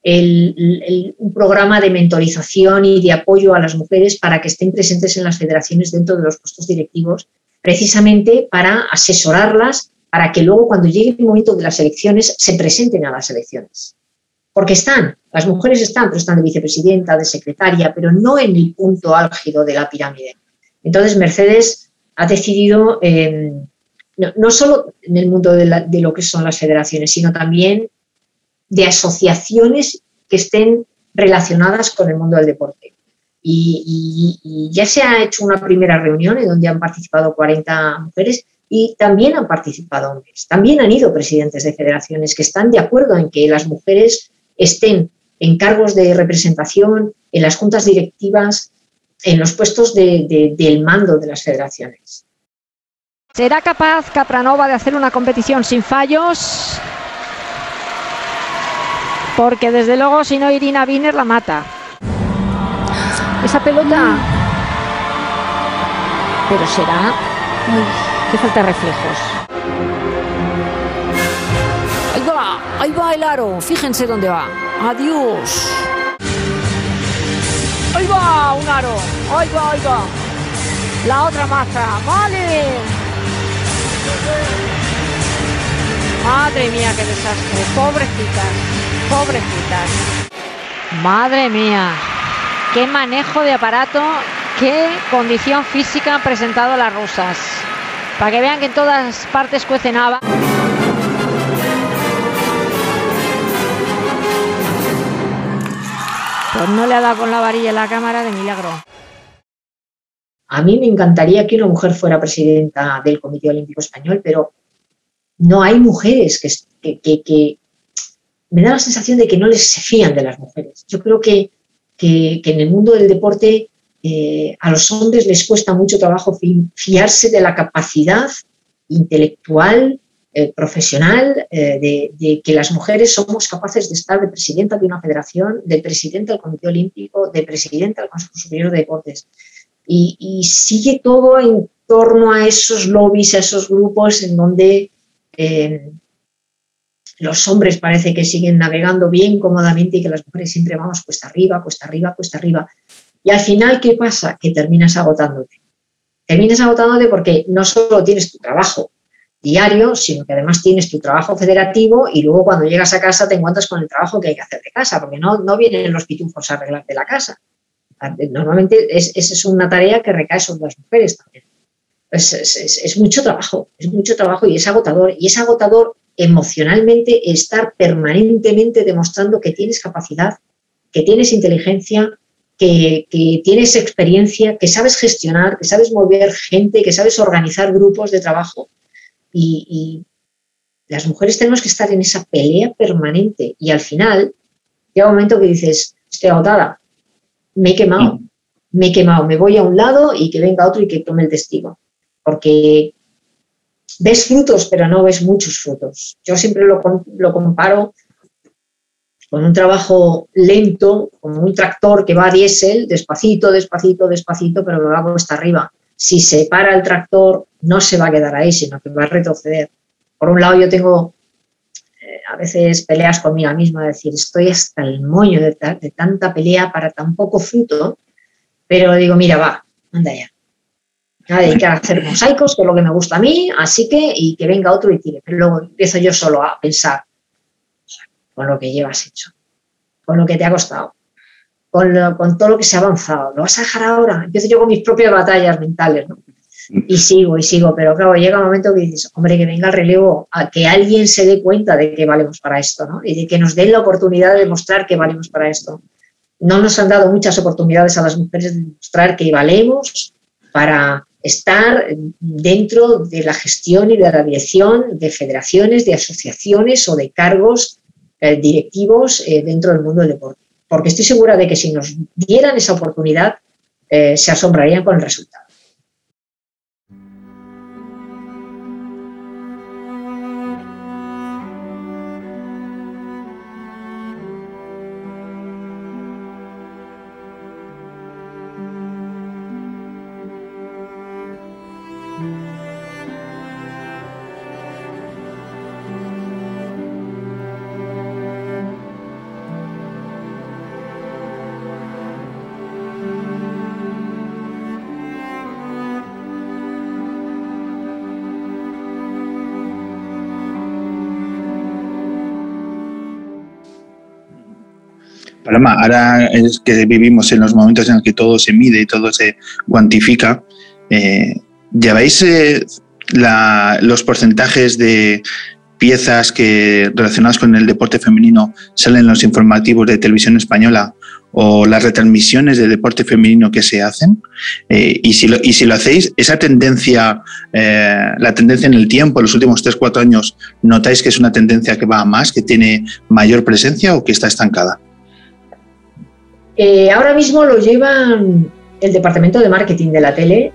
un programa de mentorización y de apoyo a las mujeres para que estén presentes en las federaciones dentro de los puestos directivos, precisamente para asesorarlas, para que luego cuando llegue el momento de las elecciones se presenten a las elecciones. Porque están, las mujeres están, pero están de vicepresidenta, de secretaria, pero no en el punto álgido de la pirámide. Entonces, Mercedes ha decidido, em, no, solo en el mundo de lo que son las federaciones, sino también de asociaciones que estén relacionadas con el mundo del deporte. Y, ya se ha hecho una primera reunión en donde han participado 40 mujeres y también han participado hombres. También han ido presidentes de federaciones que están de acuerdo en que las mujeres estén en cargos de representación, en las juntas directivas, en los puestos del mando de las federaciones. ¿Será capaz Capranova de hacer una competición sin fallos? Porque desde luego si no Irina Wiener la mata. Esa pelota... Pero será... que falta reflejos. Ahí va, ahí va el aro. Fíjense dónde va. Adiós. Ahí va un aro. Ahí va, ahí va. La otra maza. Vale. Madre mía, qué desastre. Pobrecitas. Pobrecitas. Madre mía. Qué manejo de aparato, qué condición física han presentado las rusas. Para que vean que en todas partes cuecen haba. Pues no le ha dado con la varilla la cámara de milagro. A mí me encantaría que una mujer fuera presidenta del Comité Olímpico Español, pero no hay mujeres que, que, me da la sensación de que no les se fían de las mujeres. Yo creo que, que, en el mundo del deporte eh, a los hombres les cuesta mucho trabajo fiarse de la capacidad intelectual, eh, profesional, eh, de, que las mujeres somos capaces de estar de presidenta de una federación, de presidenta del Comité Olímpico, de presidenta del Consejo Superior de Deportes. Y sigue todo en torno a esos lobbies, a esos grupos en donde los hombres parece que siguen navegando bien cómodamente y que las mujeres siempre vamos cuesta arriba, cuesta arriba, cuesta arriba. Y al final, ¿qué pasa? Que terminas agotándote. Terminas agotándote porque no solo tienes tu trabajo diario, sino que además tienes tu trabajo federativo y luego cuando llegas a casa te encuentras con el trabajo que hay que hacer de casa, porque no, no vienen los pitufos a arreglarte la casa. Normalmente esa es una tarea que recae sobre las mujeres también. Es, es, mucho trabajo, es mucho trabajo y es agotador. Y es agotador emocionalmente estar permanentemente demostrando que tienes capacidad, que tienes inteligencia, que, tienes experiencia, que sabes gestionar, que sabes mover gente, que sabes organizar grupos de trabajo. Y, las mujeres tenemos que estar en esa pelea permanente y al final llega un momento que dices, estoy agotada, me he quemado, me he quemado, me voy a un lado y que venga otro y que tome el testigo. Porque ves frutos, pero no ves muchos frutos. Yo siempre lo, lo comparo con un trabajo lento, como un tractor que va a diésel, despacito, despacito, despacito, pero lo va hasta arriba. Si se para el tractor, no se va a quedar ahí, sino que va a retroceder. Por un lado, yo tengo eh, a veces peleas conmigo misma, decir, estoy hasta el moño de, de tanta pelea para tan poco fruto, pero digo, mira, va, anda ya. A dedicar a hacer mosaicos, que es lo que me gusta a mí, así que, y que venga otro y tire. Pero luego empiezo yo solo a pensar con lo que llevas hecho, con lo que te ha costado, con, con todo lo que se ha avanzado. ¿Lo vas a dejar ahora? Empiezo yo con mis propias batallas mentales, ¿no? Y sigo y sigo, pero claro, llega un momento que dices, hombre, que venga el relevo, a que alguien se dé cuenta de que valemos para esto, ¿no? Y de que nos den la oportunidad de demostrar que valemos para esto no nos han dado muchas oportunidades a las mujeres de demostrar que valemos para estar dentro de la gestión y de la dirección de federaciones, de asociaciones o de cargos eh, directivos eh, dentro del mundo del deporte. Porque estoy segura de que si nos dieran esa oportunidad, eh, se asombrarían con el resultado. Paloma, ahora es que vivimos en los momentos en los que todo se mide y todo se cuantifica, eh, ¿lleváis eh, los porcentajes de piezas que relacionadas con el deporte femenino salen en los informativos de televisión española o las retransmisiones de deporte femenino que se hacen? Eh, y, si lo, hacéis, esa tendencia, la tendencia en el tiempo, en los últimos 3-4 años, ¿notáis que es una tendencia que va a más, que tiene mayor presencia o que está estancada? Eh, ahora mismo lo llevan el departamento de marketing de la tele,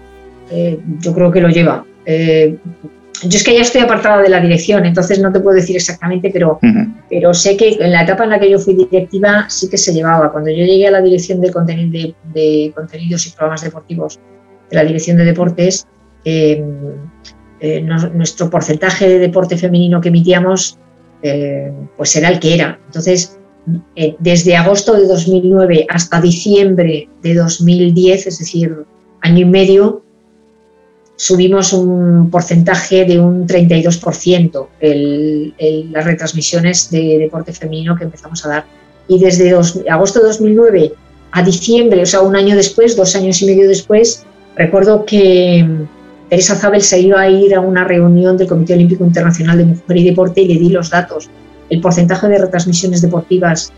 eh, yo creo que lo lleva. Eh, yo es que ya estoy apartada de la dirección, entonces no te puedo decir exactamente, pero, pero sé que en la etapa en la que yo fui directiva sí que se llevaba. Cuando yo llegué a la dirección de, de, contenidos y programas deportivos de la dirección de deportes, nuestro porcentaje de deporte femenino que emitíamos pues era el que era. Entonces, eh, desde agosto de 2009 hasta diciembre de 2010, es decir, año y medio, subimos un porcentaje de un 32% en las retransmisiones de deporte femenino que empezamos a dar. Y desde agosto de 2009 a diciembre, o sea, un año después, dos años y medio después, recuerdo que mm, Teresa Zabel se iba a ir a una reunión del Comité Olímpico Internacional de Mujer y Deporte y le di los datos el porcentaje de retransmisiones deportivas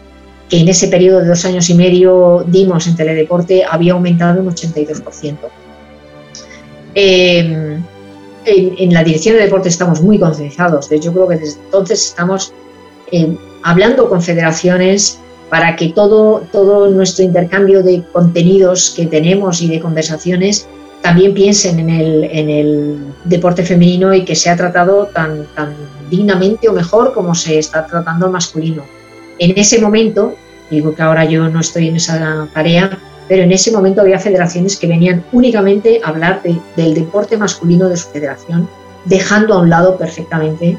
que en ese periodo de dos años y medio dimos en teledeporte había aumentado un 82%. Eh, en, la dirección de deporte estamos muy concienciados, hecho creo que desde entonces estamos eh, hablando con federaciones para que todo, todo nuestro intercambio de contenidos que tenemos y de conversaciones también piensen en el, en el deporte femenino y que sea tratado tan dignamente o mejor como se está tratando al masculino. En ese momento, digo que ahora yo no estoy en esa tarea, pero en ese momento había federaciones que venían únicamente a hablar del deporte masculino de su federación, dejando a un lado perfectamente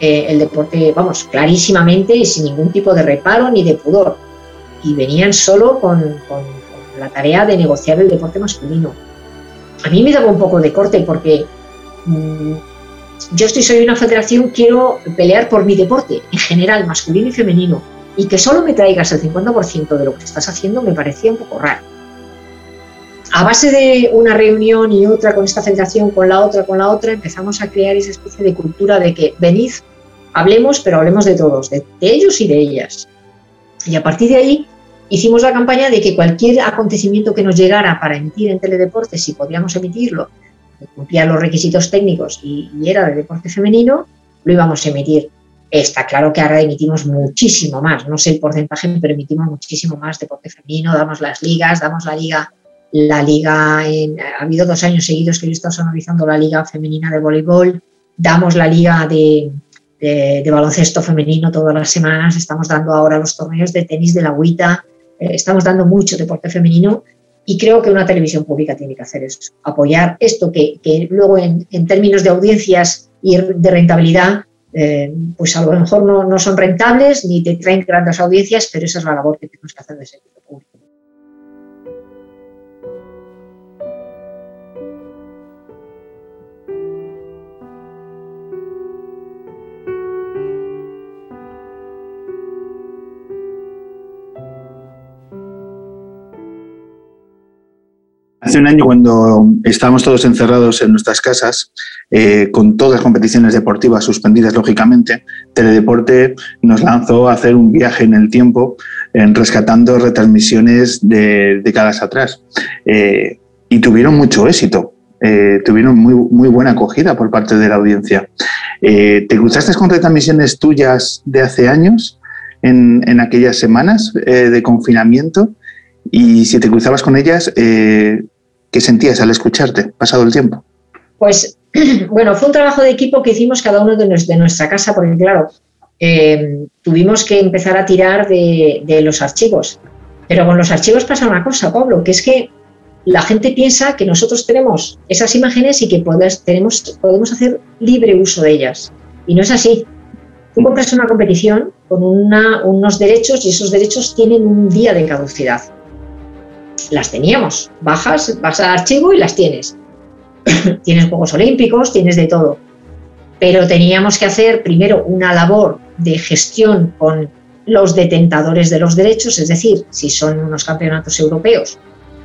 eh, el deporte, vamos, clarísimamente y sin ningún tipo de reparo ni de pudor. Y venían solo con, con la tarea de negociar el deporte masculino. A mí me daba un poco de corte porque mm, yo estoy, soy una federación, quiero pelear por mi deporte, en general, masculino y femenino, y que solo me traigas el 50% de lo que estás haciendo me parecía un poco raro. A base de una reunión y otra con esta federación, con la otra, con la otra, empezamos a crear esa especie de cultura de que venid, hablemos, pero hablemos de todos, de, de ellos y de ellas. Y a partir de ahí hicimos la campaña de que cualquier acontecimiento que nos llegara para emitir en teledeporte, si podíamos emitirlo, cumplía los requisitos técnicos y, era de deporte femenino, lo íbamos a emitir. Está claro que ahora emitimos muchísimo más, no sé el porcentaje, pero emitimos muchísimo más deporte femenino, damos las ligas, damos la liga, la liga, ha habido dos años seguidos que yo he estado sonorizando la liga femenina de voleibol, damos la liga de, de, baloncesto femenino todas las semanas, estamos dando ahora los torneos de tenis de la agüita, eh, estamos dando mucho deporte femenino y creo que una televisión pública tiene que hacer eso, apoyar esto que, luego en, términos de audiencias y de rentabilidad eh, pues a lo mejor no, no, son rentables ni te traen grandes audiencias, pero esa es la labor que tenemos que hacer de servicio público. Hace un año, cuando estábamos todos encerrados en nuestras casas, eh, con todas las competiciones deportivas suspendidas, lógicamente, Teledeporte nos lanzó a hacer un viaje en el tiempo, en rescatando retransmisiones de décadas atrás. Eh, y tuvieron mucho éxito. Eh, tuvieron muy, buena acogida por parte de la audiencia. ¿Te cruzaste con retransmisiones tuyas de hace años en, aquellas semanas de confinamiento? Y si te cruzabas con ellas, ¿Qué sentías al escucharte, pasado el tiempo? Pues [clears throat] bueno, fue un trabajo de equipo que hicimos cada uno de, nuestra casa, porque claro, eh, tuvimos que empezar a tirar de, los archivos. Pero con los archivos pasa una cosa, Pablo, que es que la gente piensa que nosotros tenemos esas imágenes y que tenemos, podemos hacer libre uso de ellas. Y no es así. Tú compras una competición con unos derechos y esos derechos tienen un día de caducidad las teníamos. Bajas, vas al archivo y las tienes. [laughs] tienes Juegos Olímpicos, tienes de todo. Pero teníamos que hacer primero una labor de gestión con los detentadores de los derechos, es decir, si son unos campeonatos europeos,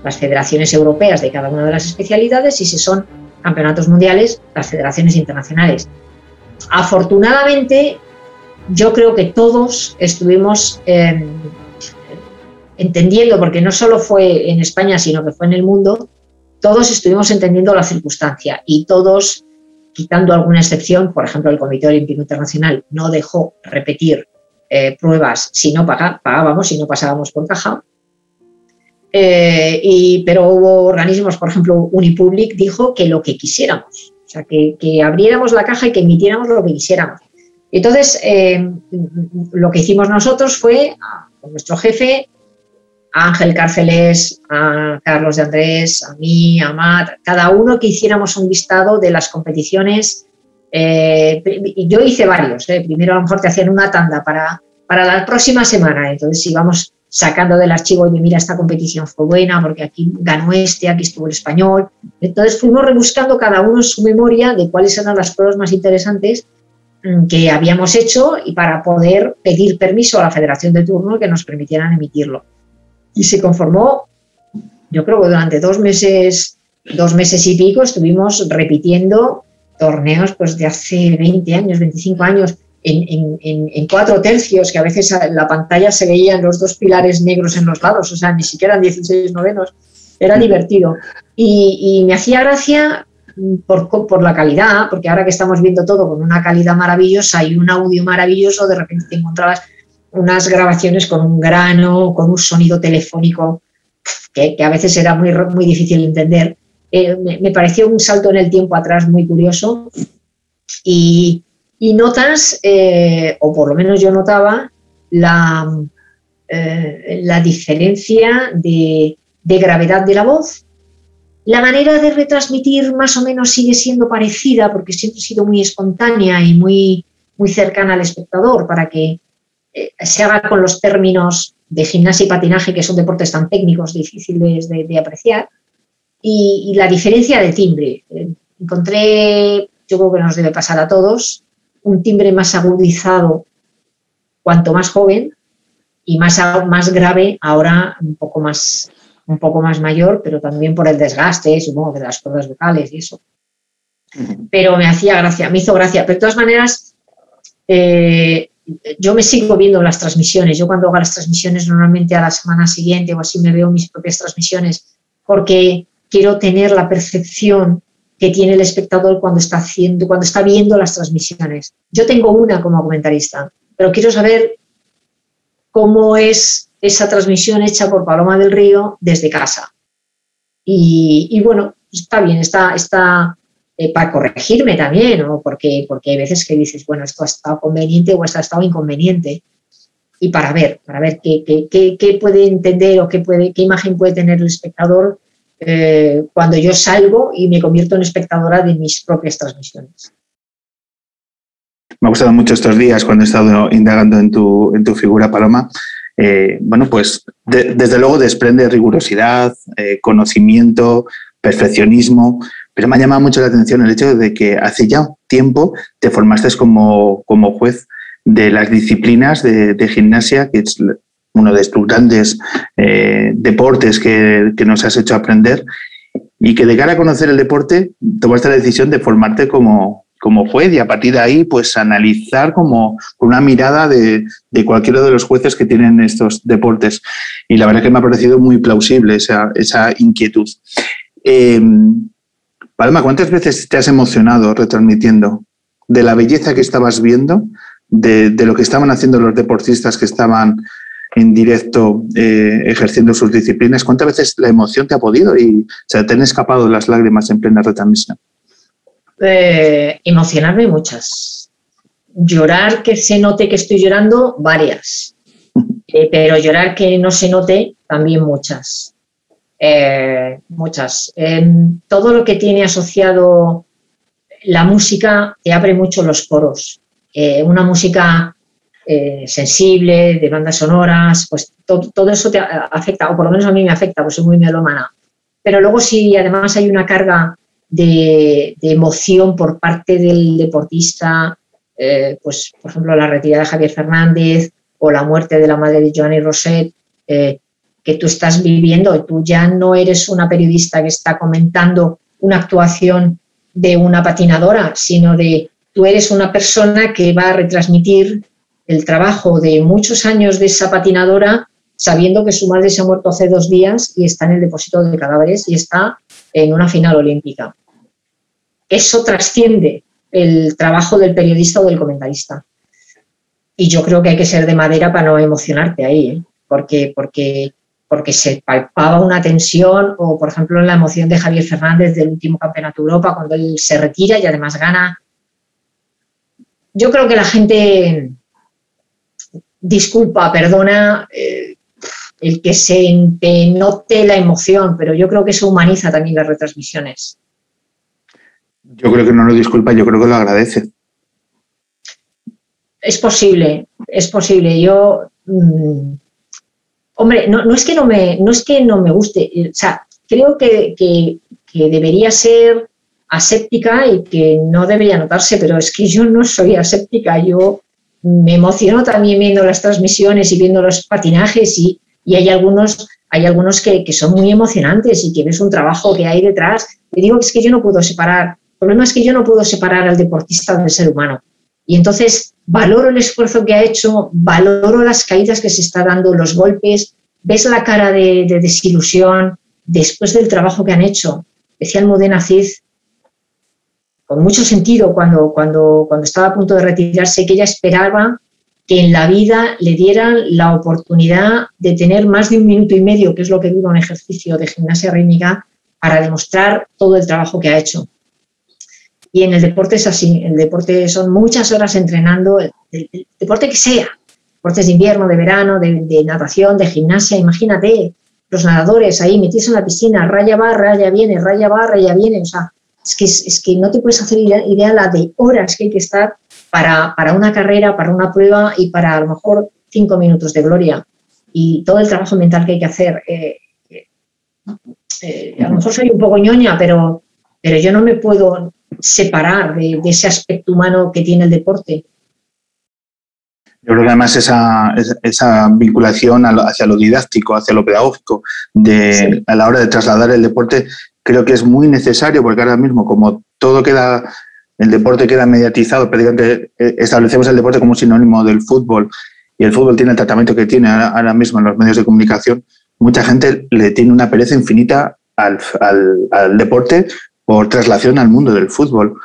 las federaciones europeas de cada una de las especialidades y si son campeonatos mundiales, las federaciones internacionales. Afortunadamente, yo creo que todos estuvimos entendiendo, porque no solo fue en España, sino que fue en el mundo, todos estuvimos entendiendo la circunstancia y todos, quitando alguna excepción, por ejemplo, el Comité Olímpico Internacional no dejó repetir eh, pruebas si no pagábamos, si no pasábamos por caja. Eh, y, pero hubo organismos, por ejemplo, Unipublic dijo que lo que quisiéramos, o sea, que, abriéramos la caja y que emitiéramos lo que quisiéramos. Entonces, eh, lo que hicimos nosotros fue, con nuestro jefe, a Ángel Cárceles, a Carlos de Andrés, a mí, a Matt, cada uno que hiciéramos un listado de las competiciones. Eh, yo hice varios, eh. primero a lo mejor te hacían una tanda para, para la próxima semana, entonces íbamos sacando del archivo, y mira, esta competición fue buena porque aquí ganó este, aquí estuvo el español. Entonces fuimos rebuscando cada uno su memoria de cuáles eran las pruebas más interesantes mm, que habíamos hecho y para poder pedir permiso a la federación de turno que nos permitieran emitirlo y se conformó, yo creo que durante dos meses, dos meses y pico estuvimos repitiendo torneos pues de hace 20 años, 25 años, en, en, en, cuatro tercios, que a veces en la pantalla se veían los dos pilares negros en los lados, o sea, ni siquiera en 16 novenos, era divertido. Y, y me hacía gracia por, por, la calidad, porque ahora que estamos viendo todo con una calidad maravillosa y un audio maravilloso, de repente te encontrabas unas grabaciones con un grano, con un sonido telefónico que, a veces era muy, muy difícil de entender. Eh, me, pareció un salto en el tiempo atrás muy curioso y, notas, eh, o por lo menos yo notaba, la, eh, la diferencia de, de gravedad de la voz. La manera de retransmitir más o menos sigue siendo parecida porque siempre ha sido muy espontánea y muy, muy cercana al espectador para que eh, se haga con los términos de gimnasia y patinaje, que son deportes tan técnicos, difíciles de, apreciar, y, la diferencia de timbre. Eh, encontré, yo creo que nos debe pasar a todos, un timbre más agudizado cuanto más joven y más, más grave ahora un poco más, un poco más mayor, pero también por el desgaste, supongo, de las cuerdas vocales y eso. Pero me hacía gracia, me hizo gracia. Pero de todas maneras, eh, yo me sigo viendo las transmisiones. Yo cuando hago las transmisiones normalmente a la semana siguiente o así me veo mis propias transmisiones porque quiero tener la percepción que tiene el espectador cuando está haciendo, cuando está viendo las transmisiones. Yo tengo una como comentarista, pero quiero saber cómo es esa transmisión hecha por Paloma del Río desde casa. Y, bueno, está bien, está, está eh, para corregirme también, ¿no? porque, porque hay veces que dices, bueno, esto ha estado conveniente o esto ha estado inconveniente. Y para ver, para ver qué, qué, qué, puede entender o qué, puede, qué imagen puede tener el espectador eh, cuando yo salgo y me convierto en espectadora de mis propias transmisiones. Me ha gustado mucho estos días cuando he estado indagando en tu, en tu figura, Paloma. Eh, bueno, pues desde luego desprende rigurosidad, eh, conocimiento, perfeccionismo, pero me ha llamado mucho la atención el hecho de que hace ya tiempo te formaste como, como juez de las disciplinas de, gimnasia, que es uno de tus grandes eh, deportes que, que, nos has hecho aprender, y que de cara a conocer el deporte tomaste la decisión de formarte como, como juez y a partir de ahí pues analizar como con una mirada de, de, cualquiera de los jueces que tienen estos deportes. Y la verdad que me ha parecido muy plausible esa, esa inquietud. Eh, Palma, ¿cuántas veces te has emocionado retransmitiendo de la belleza que estabas viendo, de, de lo que estaban haciendo los deportistas que estaban en directo eh, ejerciendo sus disciplinas? ¿Cuántas veces la emoción te ha podido y se te han escapado las lágrimas en plena retransmisión? Eh, emocionarme muchas. Llorar que se note que estoy llorando, varias. [laughs] Eh, pero llorar que no se note, también muchas. Eh, muchas. Todo lo que tiene asociado la música te abre mucho los poros. Eh, una música eh, sensible, de bandas sonoras, pues todo, eso te afecta, o por lo menos a mí me afecta, pues soy muy melómana. Pero luego si además hay una carga de, emoción por parte del deportista, pues por ejemplo la retirada de Javier Fernández o la muerte de la madre de Joanny Roset, que tú estás viviendo, tú ya no eres una periodista que está comentando una actuación de una patinadora, sino de tú eres una persona que va a retransmitir el trabajo de muchos años de esa patinadora sabiendo que su madre se ha muerto hace dos días y está en el depósito de cadáveres y está en una final olímpica. Eso trasciende el trabajo del periodista o del comentarista. Y yo creo que hay que ser de madera para no emocionarte ahí, ¿eh? porque, porque, porque se palpaba una tensión, o por ejemplo la emoción de Javier Fernández del último Campeonato de Europa, cuando él se retira y además gana. Yo creo que la gente disculpa, perdona eh, el que se te note la emoción, pero yo creo que eso humaniza también las retransmisiones. Yo creo que no lo disculpa, yo creo que lo agradece. Es posible, es posible. Yo, mmm, hombre, no, no, es que no me, no es que no me guste, o sea, creo que, que, debería ser aséptica y que no debería notarse, pero es que [laughs] yo no soy aséptica, yo me emociono también viendo las transmisiones y viendo los patinajes y, y hay algunos, hay algunos que, que, son muy emocionantes y que ves un trabajo que hay detrás. Te digo es que yo no puedo separar, el problema es que yo no puedo separar al deportista del ser humano. Y entonces valoro el esfuerzo que ha hecho, valoro las caídas que se está dando, los golpes, ves la cara de, de desilusión después del trabajo que han hecho. Decía el Modena Cid, con mucho sentido cuando, cuando, cuando estaba a punto de retirarse, que ella esperaba que en la vida le dieran la oportunidad de tener más de un minuto y medio, que es lo que dura un ejercicio de gimnasia rítmica, para demostrar todo el trabajo que ha hecho. Y en el deporte es así, el deporte son muchas horas entrenando, el, deporte que sea, deportes de invierno, de verano, de, natación, de gimnasia, imagínate, los nadadores ahí metidos en la piscina, raya va, raya viene, raya va, raya viene, o sea, es que, es que no te puedes hacer idea, la de horas que hay que estar para, para, una carrera, para una prueba y para a lo mejor cinco minutos de gloria. Y todo el trabajo mental que hay que hacer. Eh, eh, a lo mejor soy un poco ñoña, pero, pero yo no me puedo separar de, de ese aspecto humano que tiene el deporte. Yo creo que además esa, esa vinculación hacia lo didáctico, hacia lo pedagógico, de, sí. a la hora de trasladar el deporte, creo que es muy necesario porque ahora mismo, como todo queda, el deporte queda mediatizado, prácticamente establecemos el deporte como un sinónimo del fútbol y el fútbol tiene el tratamiento que tiene ahora mismo en los medios de comunicación, mucha gente le tiene una pereza infinita al, al, al deporte por traslación al mundo del fútbol.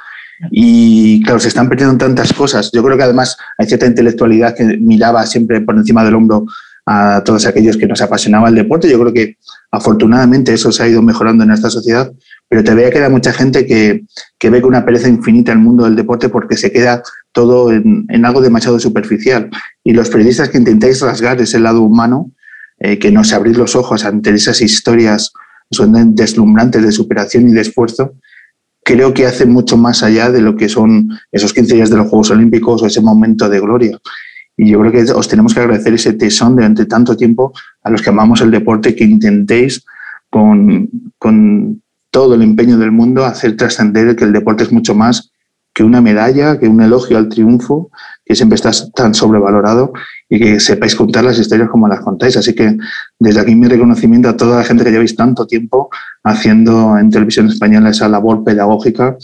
Y claro, se están perdiendo tantas cosas. Yo creo que además hay cierta intelectualidad que miraba siempre por encima del hombro a todos aquellos que nos apasionaba el deporte. Yo creo que afortunadamente eso se ha ido mejorando en esta sociedad, pero te que queda mucha gente que, que ve con una pereza infinita el mundo del deporte porque se queda todo en, en, algo demasiado superficial. Y los periodistas que intentáis rasgar ese lado humano, eh, que nos abrís los ojos ante esas historias son deslumbrantes de superación y de esfuerzo, creo que hace mucho más allá de lo que son esos 15 días de los Juegos Olímpicos o ese momento de gloria. Y yo creo que os tenemos que agradecer ese tesón durante tanto tiempo a los que amamos el deporte, que intentéis con, con todo el empeño del mundo hacer trascender que el deporte es mucho más que una medalla, que un elogio al triunfo, que siempre está tan sobrevalorado y que sepáis contar las historias como las contáis. Así que desde aquí mi reconocimiento a toda la gente que lleváis tanto tiempo haciendo en televisión española esa labor pedagógica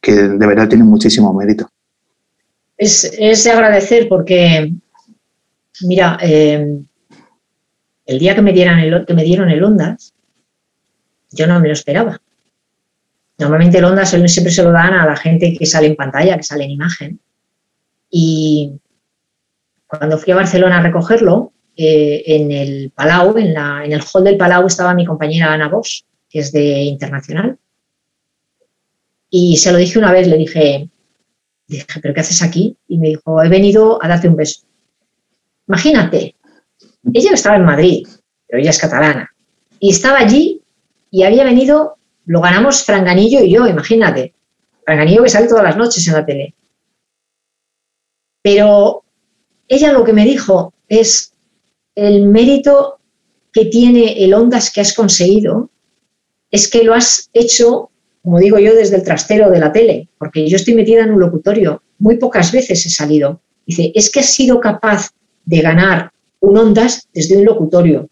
que de verdad tiene muchísimo mérito. Es, de agradecer porque, mira, eh, el día que me, dieran el, que me dieron el Ondas, yo no me lo esperaba. Normalmente el Onda siempre se lo dan a la gente que sale en pantalla, que sale en imagen. Y cuando fui a Barcelona a recogerlo, eh, en el Palau, en, la, en, el hall del Palau estaba mi compañera Ana Bosch, que es de Internacional. Y se lo dije una vez, le dije, dije, ¿pero qué haces aquí? Y me dijo, he venido a darte un beso. Imagínate, ella estaba en Madrid, pero ella es catalana, y estaba allí y había venido lo ganamos Franganillo y yo, imagínate. Franganillo que sale todas las noches en la tele. Pero ella lo que me dijo es el mérito que tiene el Ondas que has conseguido es que lo has hecho, como digo yo, desde el trastero de la tele, porque yo estoy metida en un locutorio, muy pocas veces he salido. Dice, es que has sido capaz de ganar un Ondas desde un locutorio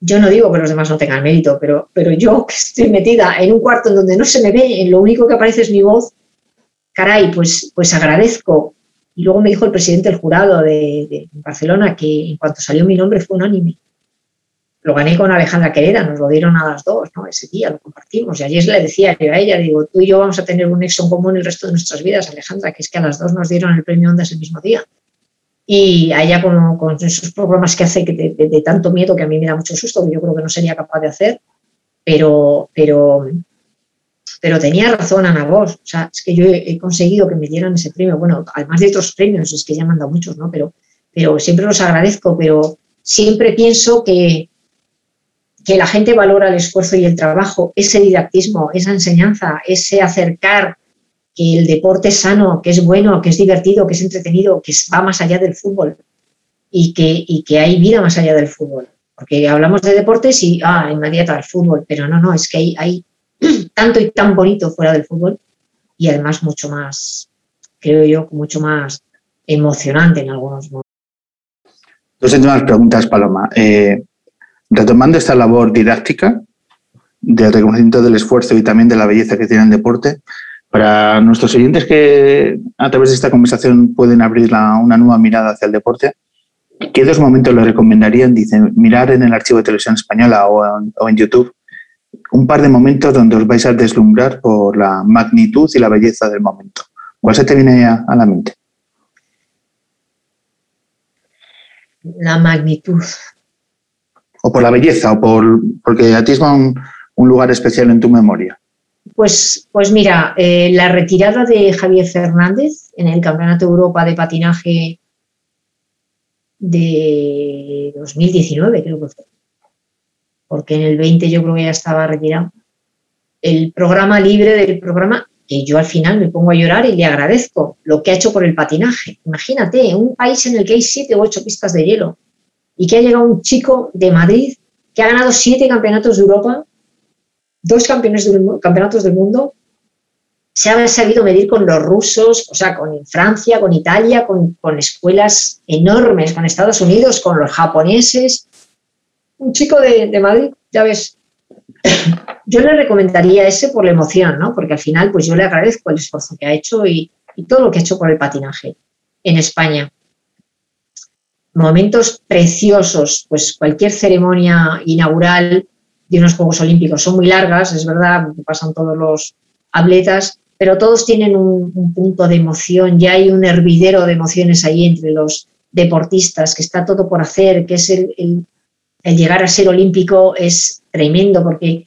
yo no digo que los demás no tengan mérito, pero, pero yo que estoy metida en un cuarto en donde no se me ve, en lo único que aparece es mi voz, caray, pues, pues agradezco. Y luego me dijo el presidente del jurado de, Barcelona que en cuanto salió mi nombre fue unánime. Lo gané con Alejandra Quereda, nos lo dieron a las dos, ¿no? Ese día lo compartimos. Y ayer le decía yo a ella, digo, tú y yo vamos a tener un nexo en común el resto de nuestras vidas, Alejandra, que es que a las dos nos dieron el premio Ondas el mismo día y a ella con, esos programas que hace de, tanto miedo que a mí me da mucho susto, que yo creo que no sería capaz de hacer, pero, pero, pero tenía razón Ana Bosch, o sea, es que yo he, conseguido que me dieran ese premio, bueno, además de otros premios, es que ya me han dado muchos, ¿no? Pero, pero siempre los agradezco, pero siempre pienso que, que la gente valora el esfuerzo y el trabajo, ese didactismo, esa enseñanza, ese acercar que el deporte es sano, que es bueno, que es divertido, que es entretenido, que va más allá del fútbol y que, hay vida más allá del fútbol. Porque hablamos de deportes y, ah, inmediata el fútbol, pero no, no, es que hay, [clears throat] tanto y tan bonito fuera del fútbol y además mucho más, creo yo, mucho más emocionante en algunos momentos. Dos últimas preguntas, Paloma. Eh, retomando esta labor didáctica de reconocimiento del esfuerzo y también de la belleza que tiene el deporte, para nuestros oyentes que a través de esta conversación pueden abrir una nueva mirada hacia el deporte, ¿qué dos momentos les recomendarían? Dicen, mirar en el archivo de televisión española o en, YouTube un par de momentos donde os vais a deslumbrar por la magnitud y la belleza del momento. ¿Cuál se te viene a, la mente? La magnitud. O por la belleza, o por porque atisba un, un lugar especial en tu memoria. Pues, pues mira, eh, la retirada de Javier Fernández en el Campeonato Europa de Patinaje de 2019, creo que fue. Porque en el 20 yo creo que ya estaba retirado. El programa libre del programa, que yo al final me pongo a llorar y le agradezco lo que ha hecho por el patinaje. Imagínate, un país en el que hay siete u ocho pistas de hielo y que ha llegado un chico de Madrid que ha ganado siete campeonatos de Europa dos campeones del, campeonatos del mundo, se ha sabido medir con los rusos, o sea, con Francia, con Italia, con, escuelas enormes, con Estados Unidos, con los japoneses. Un chico de, Madrid, ya ves, [coughs] yo le recomendaría ese por la emoción, ¿no? Porque al final, pues yo le agradezco el esfuerzo que ha hecho y, y todo lo que ha hecho por el patinaje en España. Momentos preciosos, pues cualquier ceremonia inaugural de unos Juegos Olímpicos. Son muy largas, es verdad, pasan todos los atletas, pero todos tienen un, punto de emoción, ya hay un hervidero de emociones ahí entre los deportistas, que está todo por hacer, que es el, el, llegar a ser olímpico es tremendo, porque,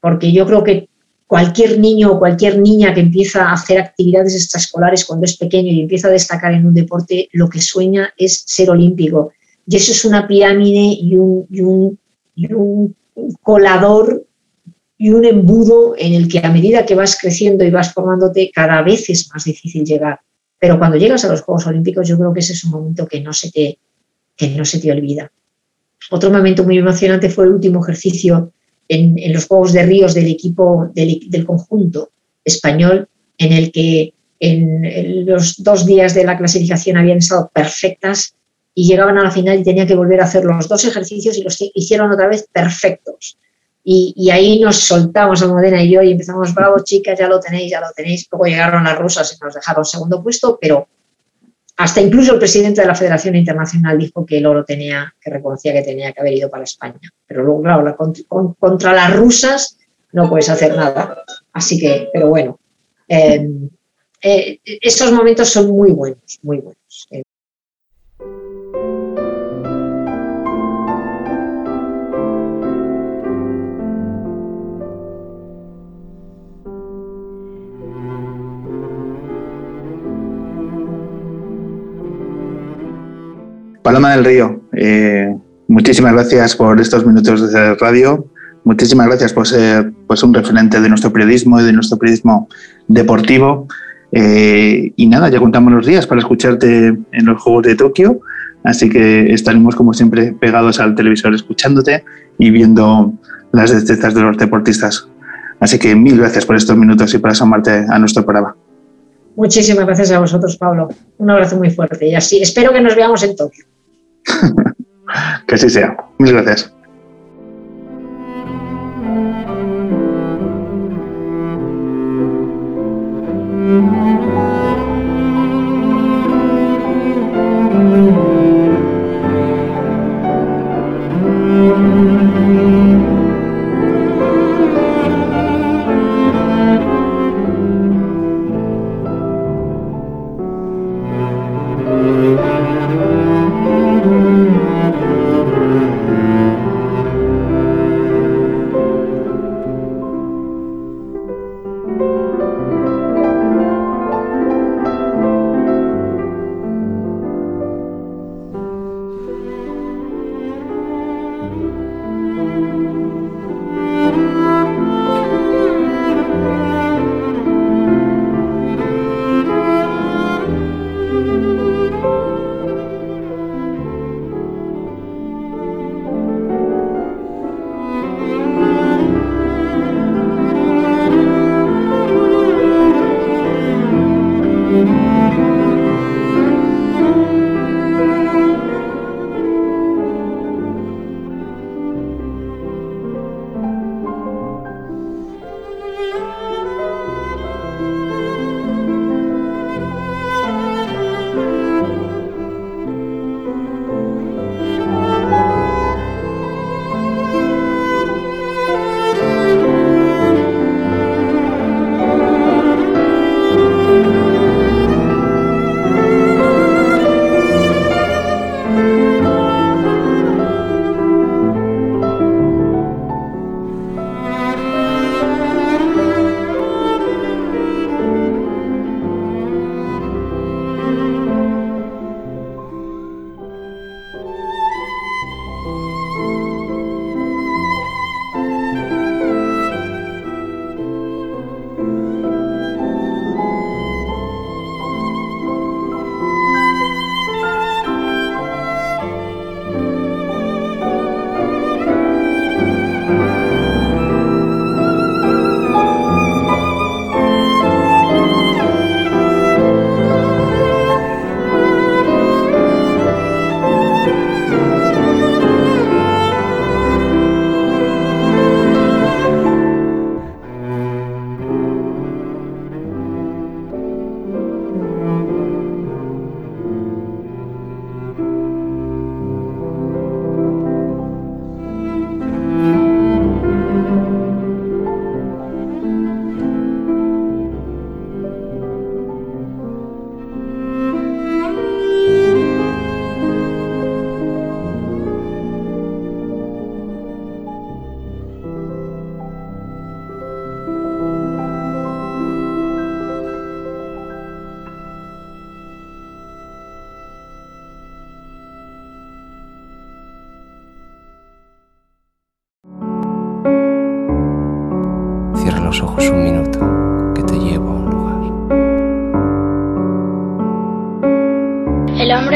porque yo creo que cualquier niño o cualquier niña que empieza a hacer actividades extraescolares cuando es pequeño y empieza a destacar en un deporte, lo que sueña es ser olímpico. Y eso es una pirámide y un, y un, y un colador y un embudo en el que a medida que vas creciendo y vas formándote, cada vez es más difícil llegar. Pero cuando llegas a los Juegos Olímpicos, yo creo que ese es un momento que no se te, que no se te olvida. Otro momento muy emocionante fue el último ejercicio en, los Juegos de Ríos del equipo del, del, conjunto español, en el que en los dos días de la clasificación habían estado perfectas y llegaban a la final y tenían que volver a hacer los dos ejercicios y los hicieron otra vez perfectos. Y, ahí nos soltamos a Modena y yo y empezamos, bravo chicas, ya lo tenéis, ya lo tenéis. Luego llegaron las rusas y nos dejaron segundo puesto, pero hasta incluso el presidente de la Federación Internacional dijo que el oro tenía, que reconocía que tenía que haber ido para España. Pero luego, claro, contra, las rusas no puedes hacer nada. Así que, pero bueno, eh, eh, esos momentos son muy buenos, muy buenos. Paloma del Río, eh, muchísimas gracias por estos minutos de radio. Muchísimas gracias por ser pues, un referente de nuestro periodismo y de nuestro periodismo deportivo. Eh, y nada, ya contamos los días para escucharte en los Juegos de Tokio. Así que estaremos, como siempre, pegados al televisor escuchándote y viendo las destrezas de los deportistas. Así que mil gracias por estos minutos y por asomarte a nuestro programa. Muchísimas gracias a vosotros, Pablo. Un abrazo muy fuerte y así espero que nos veamos en Tokio. [laughs] que así sea. Muchas gracias.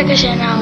Lugar. El hombre que